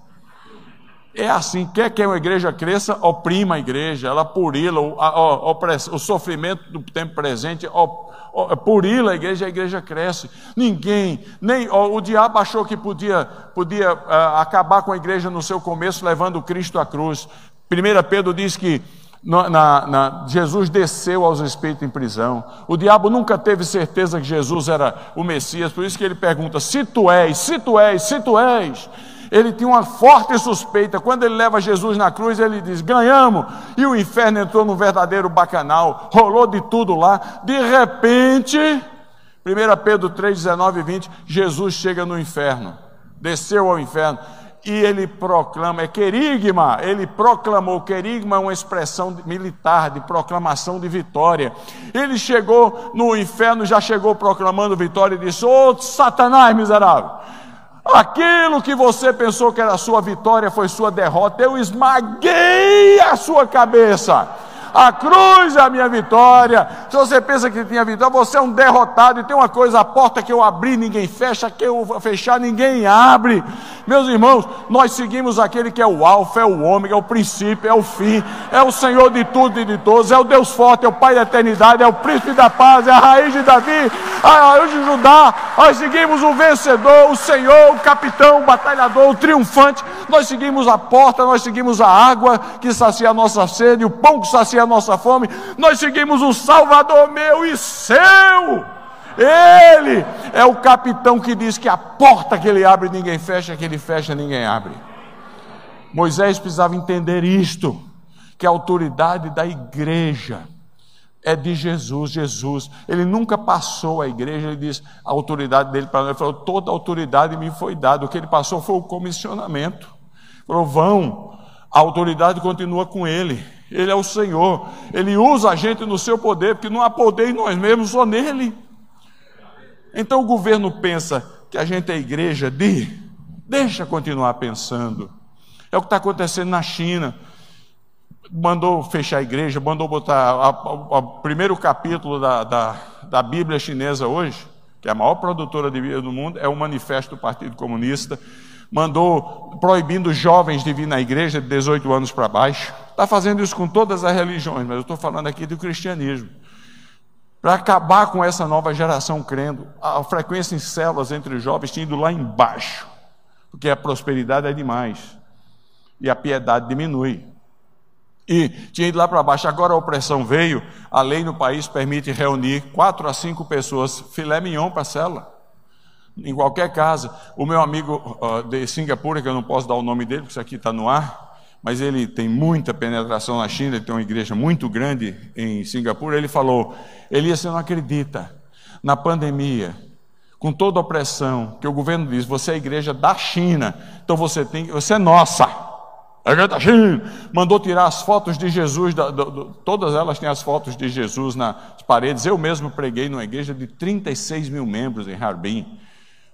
É assim, quer que uma igreja cresça, oprima a igreja, ela purila o, a, o sofrimento do tempo presente, purila a igreja, a igreja cresce. Ninguém, nem o diabo achou que podia, podia uh, acabar com a igreja no seu começo, levando Cristo à cruz. 1 Pedro diz que na, na, Jesus desceu aos espíritos em prisão. O diabo nunca teve certeza que Jesus era o Messias, por isso que ele pergunta: se tu és, se tu és, se tu és. Ele tinha uma forte suspeita. Quando ele leva Jesus na cruz, ele diz: ganhamos. E o inferno entrou no verdadeiro bacanal, rolou de tudo lá. De repente, 1 Pedro 3, 19 e 20, Jesus chega no inferno, desceu ao inferno e ele proclama, é querigma, ele proclamou, querigma é uma expressão militar de proclamação de vitória. Ele chegou no inferno, já chegou proclamando vitória e disse: Ô oh, Satanás miserável, aquilo que você pensou que era sua vitória foi sua derrota, eu esmaguei a sua cabeça. A cruz é a minha vitória. Se você pensa que tinha vitória, você é um derrotado. E tem uma coisa: a porta que eu abri, ninguém fecha, que eu fechar, ninguém abre. Meus irmãos, nós seguimos aquele que é o Alfa, é o Ômega, é o princípio, é o fim, é o Senhor de tudo e de todos, é o Deus forte, é o Pai da eternidade, é o príncipe da paz, é a raiz de Davi, a raiz de Judá. Nós seguimos o vencedor, o Senhor, o capitão, o batalhador, o triunfante. Nós seguimos a porta, nós seguimos a água que sacia a nossa sede, o pão que sacia a nossa fome, nós seguimos o Salvador meu e seu. Ele é o capitão que diz que a porta que ele abre ninguém fecha, que ele fecha ninguém abre. Moisés precisava entender isto, que a autoridade da igreja é de Jesus. Jesus, ele nunca passou a igreja, ele diz a autoridade dele para nós, ele falou: toda a autoridade me foi dada. O que ele passou foi o comissionamento. Ele falou: vão, a autoridade continua com ele. Ele é o Senhor. Ele usa a gente no seu poder, porque não há poder em nós mesmos, só nele. Então o governo pensa que a gente é igreja de. Deixa continuar pensando. É o que está acontecendo na China. Mandou fechar a igreja, mandou botar o primeiro capítulo da, da, da Bíblia chinesa hoje, que é a maior produtora de Bíblia do mundo, é o Manifesto do Partido Comunista mandou proibindo jovens de vir na igreja de 18 anos para baixo. Está fazendo isso com todas as religiões, mas eu estou falando aqui do cristianismo. Para acabar com essa nova geração crendo, a frequência em células entre os jovens tinha ido lá embaixo, porque a prosperidade é demais e a piedade diminui. E tinha ido lá para baixo. Agora a opressão veio, a lei no país permite reunir quatro a cinco pessoas, filé mignon para a célula em qualquer casa. O meu amigo uh, de Singapura, que eu não posso dar o nome dele, porque isso aqui está no ar, mas ele tem muita penetração na China, ele tem uma igreja muito grande em Singapura. Ele falou: Elias, você não acredita, na pandemia, com toda a opressão, que o governo diz: você é a igreja da China, então você tem, você é nossa. Mandou tirar as fotos de Jesus, da, todas elas têm as fotos de Jesus nas paredes. Eu mesmo preguei numa igreja de 36 mil membros em Harbin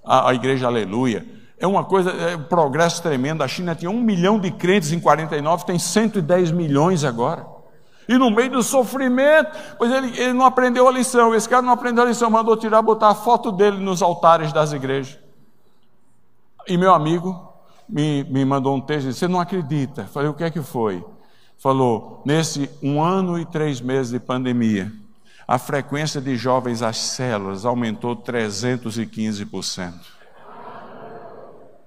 a, a igreja aleluia. É uma coisa, é um progresso tremendo. A China tinha um milhão de crentes em 49, tem 110 milhões agora. E no meio do sofrimento, pois ele, ele não aprendeu a lição. Esse cara não aprendeu a lição, mandou tirar, botar a foto dele nos altares das igrejas. E meu amigo me, me mandou um texto, disse, você não acredita. Falei, o que é que foi? Falou, nesse um ano e três meses de pandemia, a frequência de jovens às células aumentou 315%.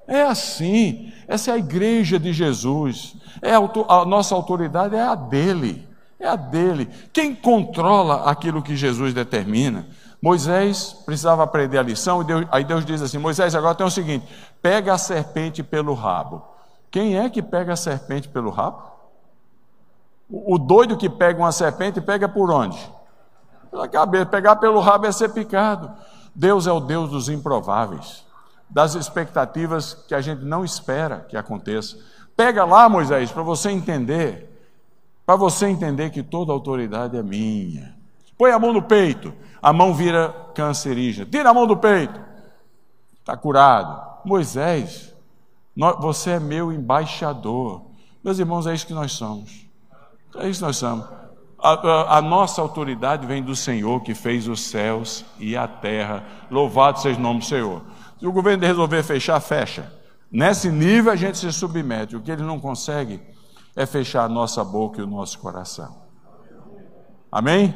É assim, essa é a igreja de Jesus, é a, a nossa autoridade é a dele, é a dele. Quem controla aquilo que Jesus determina? Moisés precisava aprender a lição, e Deus, aí Deus diz assim: Moisés, agora tem o seguinte: pega a serpente pelo rabo. Quem é que pega a serpente pelo rabo? O doido que pega uma serpente, pega por onde? Pela cabeça. Pegar pelo rabo é ser picado. Deus é o Deus dos improváveis, das expectativas que a gente não espera que aconteça. Pega lá, Moisés, para você entender, para você entender que toda autoridade é minha. Põe a mão no peito, a mão vira cancerígena. Tira a mão do peito, está curado. Moisés, você é meu embaixador. Meus irmãos, é isso que nós somos. É isso que nós somos. A, a, a, nossa autoridade vem do Senhor que fez os céus e a terra. Louvado seja o nome do Senhor. Se o governo resolver fechar, fecha. Nesse nível a gente se submete. O que ele não consegue é fechar a nossa boca e o nosso coração. Amém?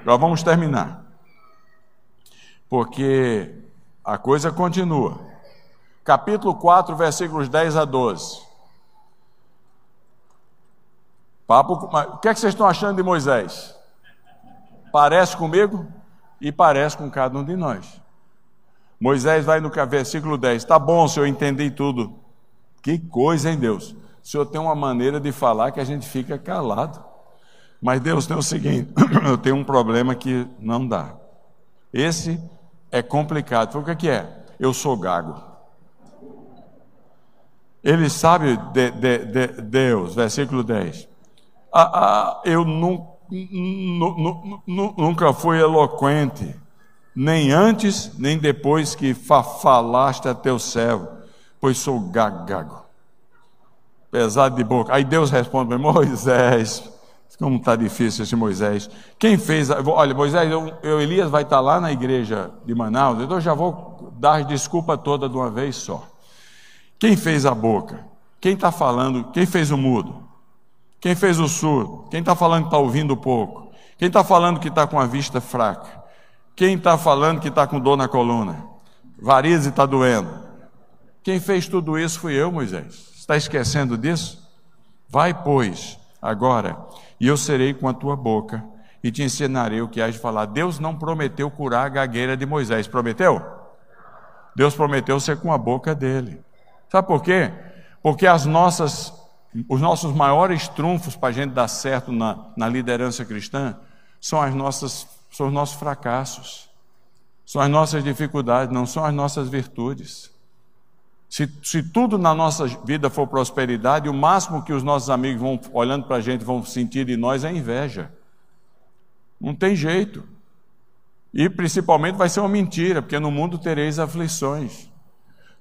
Agora vamos terminar. Porque a coisa continua. Capítulo 4, versículos 10 a 12. Papo, o que, é que vocês estão achando de Moisés? Parece comigo e parece com cada um de nós. Moisés vai no versículo 10. Tá bom, senhor, entendi tudo. Que coisa, hein, Deus? O senhor tem uma maneira de falar que a gente fica calado. Mas Deus tem o seguinte: eu tenho um problema que não dá. Esse é complicado. O que é? Eu sou gago. Ele sabe de, de, de Deus, versículo 10 ah, ah, eu nu, nu, nu, nunca fui eloquente, nem antes, nem depois que fa falaste a teu servo, pois sou gago, pesado de boca. Aí Deus responde, Moisés, como está difícil esse Moisés. Quem fez, olha, Moisés, eu, eu, Elias vai estar tá lá na igreja de Manaus, então eu já vou dar desculpa toda de uma vez só. Quem fez a boca? Quem está falando? Quem fez o mudo? Quem fez o surdo? Quem está falando que está ouvindo pouco? Quem está falando que está com a vista fraca? Quem está falando que está com dor na coluna? Varize está doendo. Quem fez tudo isso fui eu, Moisés. Está esquecendo disso? Vai, pois, agora, e eu serei com a tua boca e te ensinarei o que has de falar. Deus não prometeu curar a gagueira de Moisés, prometeu? Deus prometeu ser com a boca dele. Sabe por quê? Porque as nossas os nossos maiores trunfos para a gente dar certo na, na liderança cristã são, as nossas, são os nossos fracassos, são as nossas dificuldades, não são as nossas virtudes. Se, se tudo na nossa vida for prosperidade, o máximo que os nossos amigos vão olhando para a gente vão sentir de nós é inveja. Não tem jeito. E principalmente vai ser uma mentira, porque no mundo tereis aflições.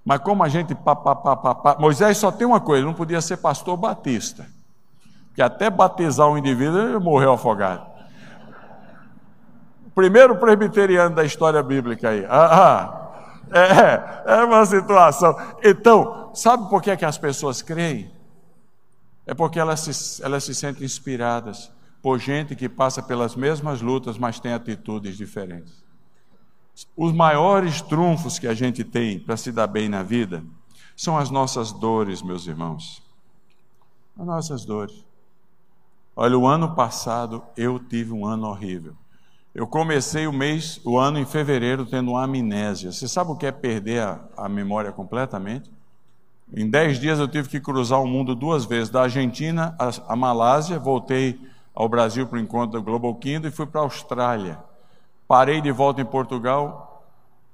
Mas como a gente. Pá, pá, pá, pá, pá, Moisés só tem uma coisa: não podia ser pastor batista. Que até batizar um indivíduo ele morreu afogado. Primeiro presbiteriano da história bíblica aí. Ah, ah, é, é uma situação. Então, sabe por que, é que as pessoas creem? É porque elas se, elas se sentem inspiradas por gente que passa pelas mesmas lutas, mas tem atitudes diferentes. Os maiores trunfos que a gente tem para se dar bem na vida são as nossas dores, meus irmãos. As nossas dores. Olha, o ano passado eu tive um ano horrível. Eu comecei o mês, o ano em fevereiro, tendo uma amnésia. Você sabe o que é perder a, a memória completamente? Em dez dias eu tive que cruzar o mundo duas vezes, da Argentina à Malásia, voltei ao Brasil para o encontro do Global Kingdom e fui para a Austrália. Parei de volta em Portugal,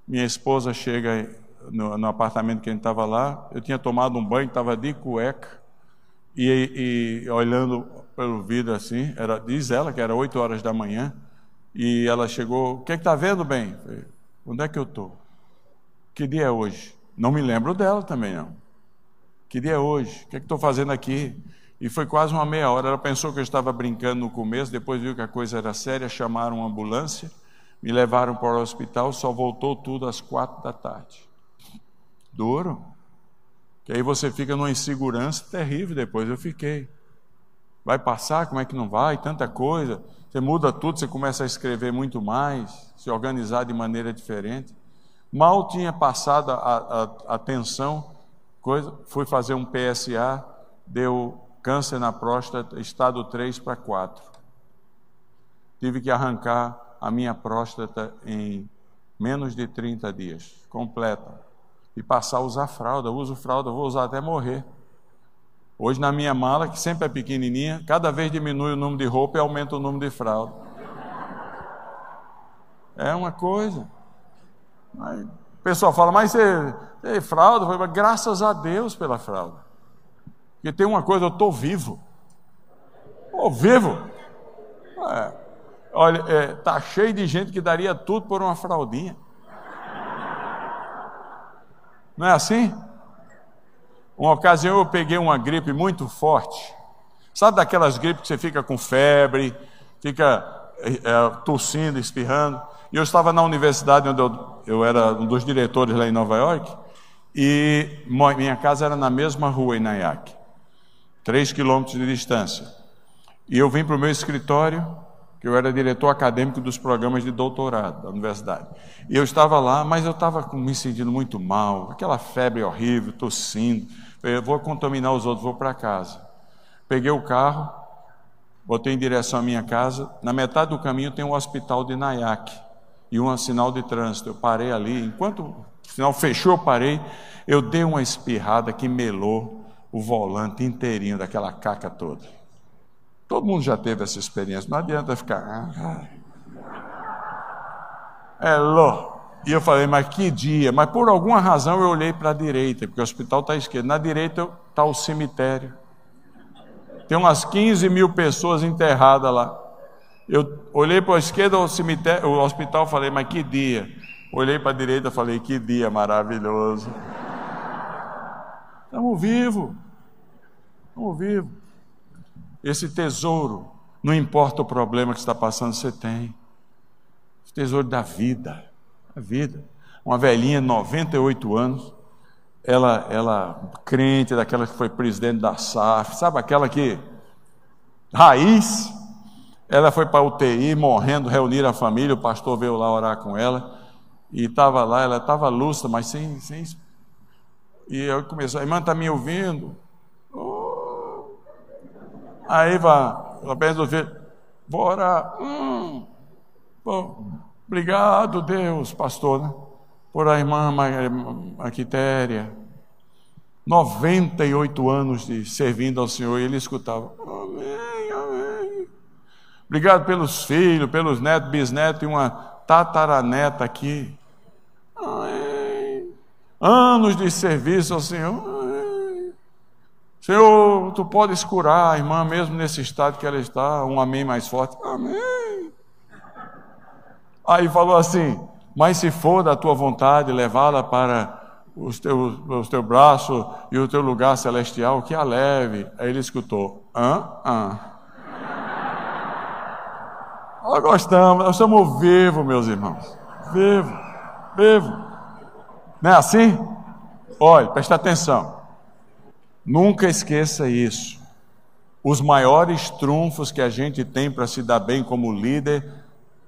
minha esposa chega no, no apartamento que a gente estava lá, eu tinha tomado um banho, estava de cueca, e, e, olhando pelo vidro assim, era, diz ela que era 8 horas da manhã, e ela chegou, o que é está vendo bem? Falei, Onde é que eu estou? Que dia é hoje? Não me lembro dela também não. Que dia é hoje? O que é que estou fazendo aqui? E foi quase uma meia hora. Ela pensou que eu estava brincando no começo, depois viu que a coisa era séria, chamaram uma ambulância me levaram para o hospital, só voltou tudo às quatro da tarde. Duro. Que aí você fica numa insegurança terrível depois. Eu fiquei. Vai passar? Como é que não vai? Tanta coisa. Você muda tudo, você começa a escrever muito mais, se organizar de maneira diferente. Mal tinha passado a, a, a coisa, fui fazer um PSA, deu câncer na próstata, estado 3 para 4. Tive que arrancar a minha próstata em menos de 30 dias, completa. E passar a usar fralda. Uso fralda, vou usar até morrer. Hoje na minha mala, que sempre é pequenininha, cada vez diminui o número de roupa e aumenta o número de fralda. É uma coisa. Aí, o pessoal fala, mas você, você fralda? Falo, Graças a Deus pela fralda. Porque tem uma coisa, eu estou vivo. Estou vivo. É. Olha, é, tá cheio de gente que daria tudo por uma fraldinha. Não é assim? Uma ocasião eu peguei uma gripe muito forte. Sabe daquelas gripes que você fica com febre, fica é, tossindo, espirrando? E eu estava na universidade onde eu, eu era um dos diretores lá em Nova York, e minha casa era na mesma rua em Nyack, três quilômetros de distância. E eu vim para o meu escritório, que eu era diretor acadêmico dos programas de doutorado da universidade. E eu estava lá, mas eu estava me sentindo muito mal, aquela febre horrível, tossindo. Eu vou contaminar os outros, vou para casa. Peguei o carro, botei em direção à minha casa. Na metade do caminho tem um hospital de Nayak e um sinal de trânsito. Eu parei ali, enquanto o sinal fechou, eu parei. Eu dei uma espirrada que melou o volante inteirinho daquela caca toda. Todo mundo já teve essa experiência, não adianta ficar. Ah, é louco. E eu falei, mas que dia? Mas por alguma razão eu olhei para a direita, porque o hospital está à esquerda. Na direita está o cemitério. Tem umas 15 mil pessoas enterradas lá. Eu olhei para a esquerda, o cemitério, o hospital, falei, mas que dia? Olhei para a direita, falei, que dia maravilhoso. Estamos vivos. Estamos vivos. Esse tesouro, não importa o problema que está passando, você tem. O tesouro da vida a vida. Uma velhinha, 98 anos, ela, ela crente, daquela que foi presidente da SAF, sabe aquela que, raiz, ela foi para UTI, morrendo, reunir a família, o pastor veio lá orar com ela, e estava lá, ela estava lúcida, mas sem, sem... E eu comecei, a irmã está me ouvindo? Oh. Aí vai, ela pensa, vou orar. Hum. Bom, Obrigado, Deus, pastor, né? por a irmã Maquitéria. 98 anos de servindo ao Senhor, e ele escutava: Amém, amém. Obrigado pelos filhos, pelos netos, bisnetos e uma tataraneta aqui. Amém. Anos de serviço ao Senhor. Amém. Senhor, tu podes curar a irmã mesmo nesse estado que ela está, um amém mais forte. Amém. Aí falou assim: Mas se for da tua vontade levá-la para os teus, os teus braços e o teu lugar celestial, que a leve. Aí ele escutou: Hã? Hã? Nós gostamos, nós estamos vivos, meus irmãos. Vivo, vivo. Não é assim? Olha, presta atenção. Nunca esqueça isso. Os maiores trunfos que a gente tem para se dar bem como líder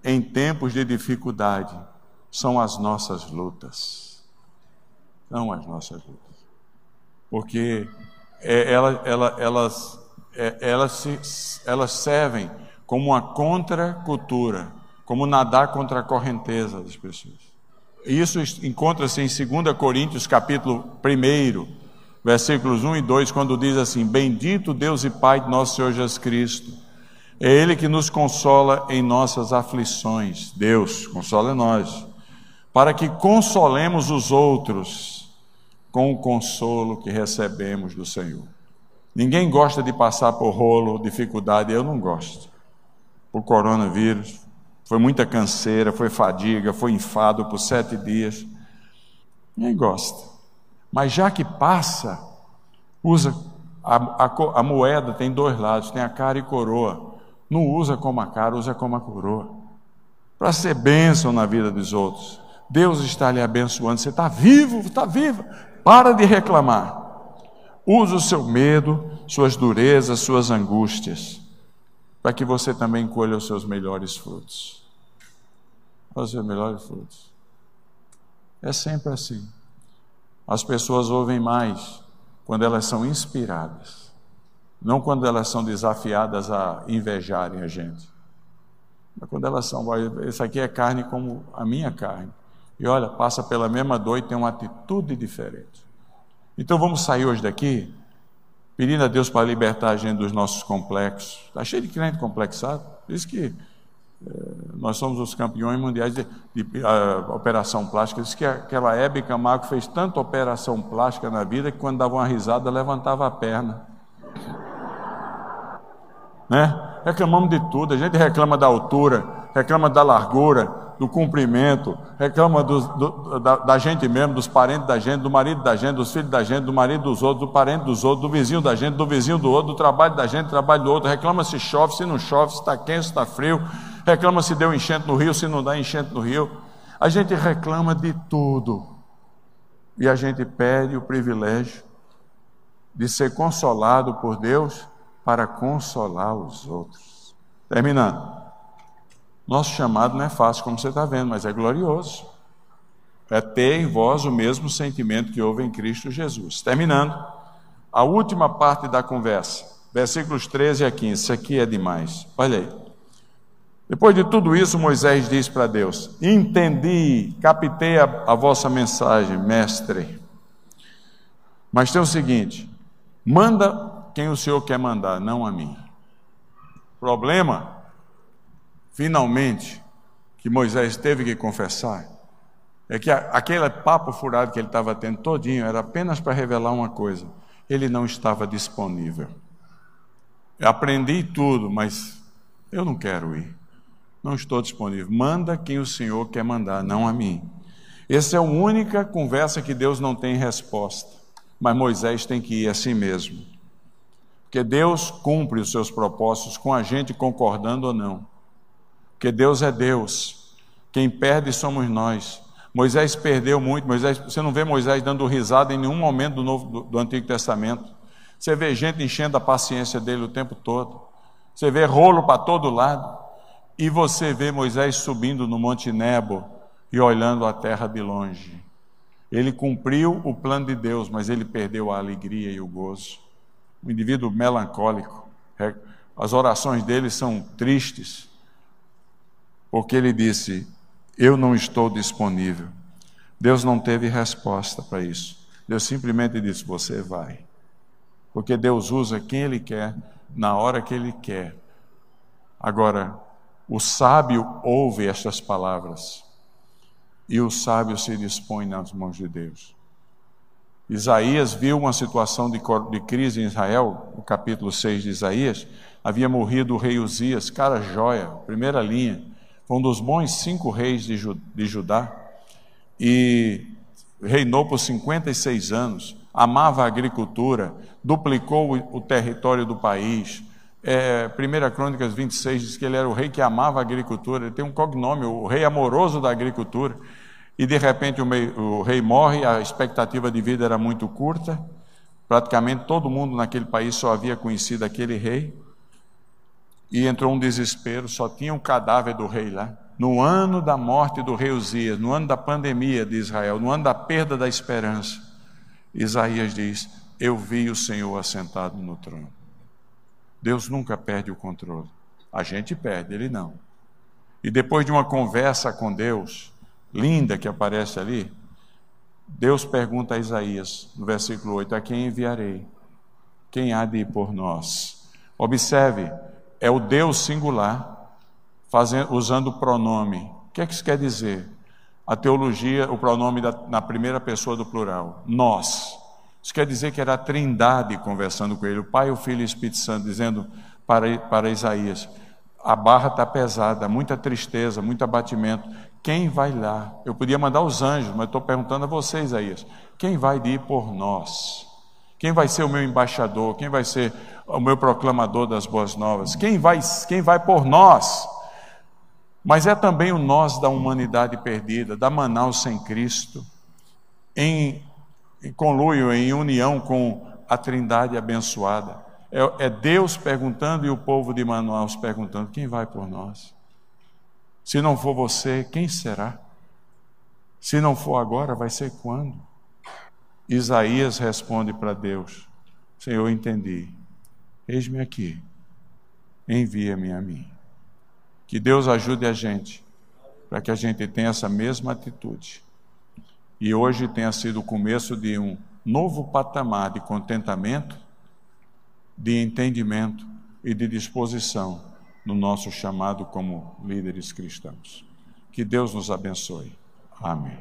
em tempos de dificuldade são as nossas lutas. São as nossas lutas. Porque é, ela, ela, elas, é, elas, elas servem como uma contracultura, como nadar contra a correnteza das pessoas. Isso encontra-se em 2 Coríntios, capítulo 1, versículos 1 e 2, quando diz assim: Bendito Deus e Pai de nosso Senhor Jesus Cristo é Ele que nos consola em nossas aflições. Deus consola nós, para que consolemos os outros com o consolo que recebemos do Senhor. Ninguém gosta de passar por rolo, dificuldade, eu não gosto. Por coronavírus, foi muita canseira, foi fadiga, foi enfado por sete dias. Ninguém gosta. Mas já que passa, usa a, a, a moeda tem dois lados, tem a cara e coroa. Não usa como a cara, usa como a coroa. Para ser bênção na vida dos outros. Deus está lhe abençoando. Você está vivo, está viva. Para de reclamar. Use o seu medo, suas durezas, suas angústias, para que você também colha os seus melhores frutos. Os seus melhores frutos. É sempre assim. As pessoas ouvem mais quando elas são inspiradas não quando elas são desafiadas a invejarem a gente. Mas quando elas são, esse aqui é carne como a minha carne. E olha, passa pela mesma dor e tem uma atitude diferente. Então vamos sair hoje daqui pedindo a Deus para libertar a gente dos nossos complexos. Está cheio de crente complexado. Isso que é, nós somos os campeões mundiais de, de, de operação plástica. Diz que aquela Hebe Camargo fez tanta operação plástica na vida que quando dava uma risada levantava a perna. Né? Reclamamos de tudo, a gente reclama da altura, reclama da largura, do cumprimento, reclama do, da, da, gente mesmo, dos parentes da gente, do marido da gente, dos filhos da gente, do marido dos outros, do parente dos outros, do vizinho da gente, do vizinho do outro, do trabalho da gente, do trabalho do outro, reclama se chove, se não chove, se está quente, se está frio, reclama se deu enchente no rio, se não dá enchente no rio. A gente reclama de tudo. E a gente perde o privilégio de ser consolado por Deus para consolar os outros. Terminando. Nosso chamado não é fácil, como você está vendo, mas é glorioso. É ter em vós o mesmo sentimento que houve em Cristo Jesus. Terminando, a última parte da conversa, versículos 13 a 15. Isso aqui é demais. Olha aí. Depois de tudo isso, Moisés diz para Deus: Entendi, captei a, a vossa mensagem, mestre. Mas tem o seguinte: manda quem o Senhor quer mandar, não a mim. Problema finalmente, que Moisés teve que confessar, é que aquele papo furado que ele estava tendo todinho era apenas para revelar uma coisa: ele não estava disponível. Eu aprendi tudo, mas eu não quero ir. Não estou disponível. Manda quem o Senhor quer mandar, não a mim. Essa é a única conversa que Deus não tem resposta. Mas Moisés tem que ir assim mesmo. Porque Deus cumpre os seus propósitos com a gente concordando ou não. Porque Deus é Deus. Quem perde somos nós. Moisés perdeu muito. Moisés, você não vê Moisés dando risada em nenhum momento do, Novo, do, do Antigo Testamento. Você vê gente enchendo a paciência dele o tempo todo. Você vê rolo para todo lado. E você vê Moisés subindo no Monte Nebo e olhando a terra de longe. Ele cumpriu o plano de Deus, mas ele perdeu a alegria e o gozo. Um indivíduo melancólico. As orações dele são tristes porque ele disse: Eu não estou disponível. Deus não teve resposta para isso. Deus simplesmente disse: Você vai. Porque Deus usa quem Ele quer, na hora que Ele quer. Agora, o sábio ouve estas palavras e o sábio se dispõe nas mãos de Deus. Isaías viu uma situação de, crise em Israel, no capítulo 6 de Isaías, havia morrido o rei Uzias, cara joia, primeira linha foi um dos bons cinco reis de, de Judá e reinou por 56 anos, amava a agricultura, duplicou o, o território do país. É, 1 Crônicas 26 diz que ele era o rei que amava a agricultura, ele tem um cognome, o rei amoroso da agricultura. E de repente o, meio, o rei morre, a expectativa de vida era muito curta, praticamente todo mundo naquele país só havia conhecido aquele rei e entrou um desespero, só tinha um cadáver do rei lá. No ano da morte do rei Uzias, no ano da pandemia de Israel, no ano da perda da esperança, Isaías diz: Eu vi o Senhor assentado no trono. Deus nunca perde o controle. A gente perde, ele não. E depois de uma conversa com Deus, linda que aparece ali, Deus pergunta a Isaías, no versículo 8: A quem enviarei? Quem há de ir por nós? Observe, é o Deus singular, fazendo, usando o pronome. O que é que isso quer dizer? A teologia, o pronome da, na primeira pessoa do plural, nós. Isso quer dizer que era a trindade conversando com ele, o Pai, o Filho e o Espírito Santo, dizendo para, para Isaías: a barra está pesada, muita tristeza, muito abatimento. Quem vai lá? Eu podia mandar os anjos, mas estou perguntando a vocês, Isaías: quem vai ir por nós? Quem vai ser o meu embaixador? Quem vai ser o meu proclamador das boas novas? Quem vai, quem vai por nós? Mas é também o nós da humanidade perdida, da Manaus sem Cristo, em, em conluio, em união com a Trindade abençoada. É, é Deus perguntando e o povo de Manaus perguntando: quem vai por nós? Se não for você, quem será? Se não for agora, vai ser quando? Isaías responde para Deus: Senhor, entendi. Eis-me aqui. Envia-me a mim. Que Deus ajude a gente para que a gente tenha essa mesma atitude. E hoje tenha sido o começo de um novo patamar de contentamento, de entendimento e de disposição no nosso chamado como líderes cristãos. Que Deus nos abençoe. Amém.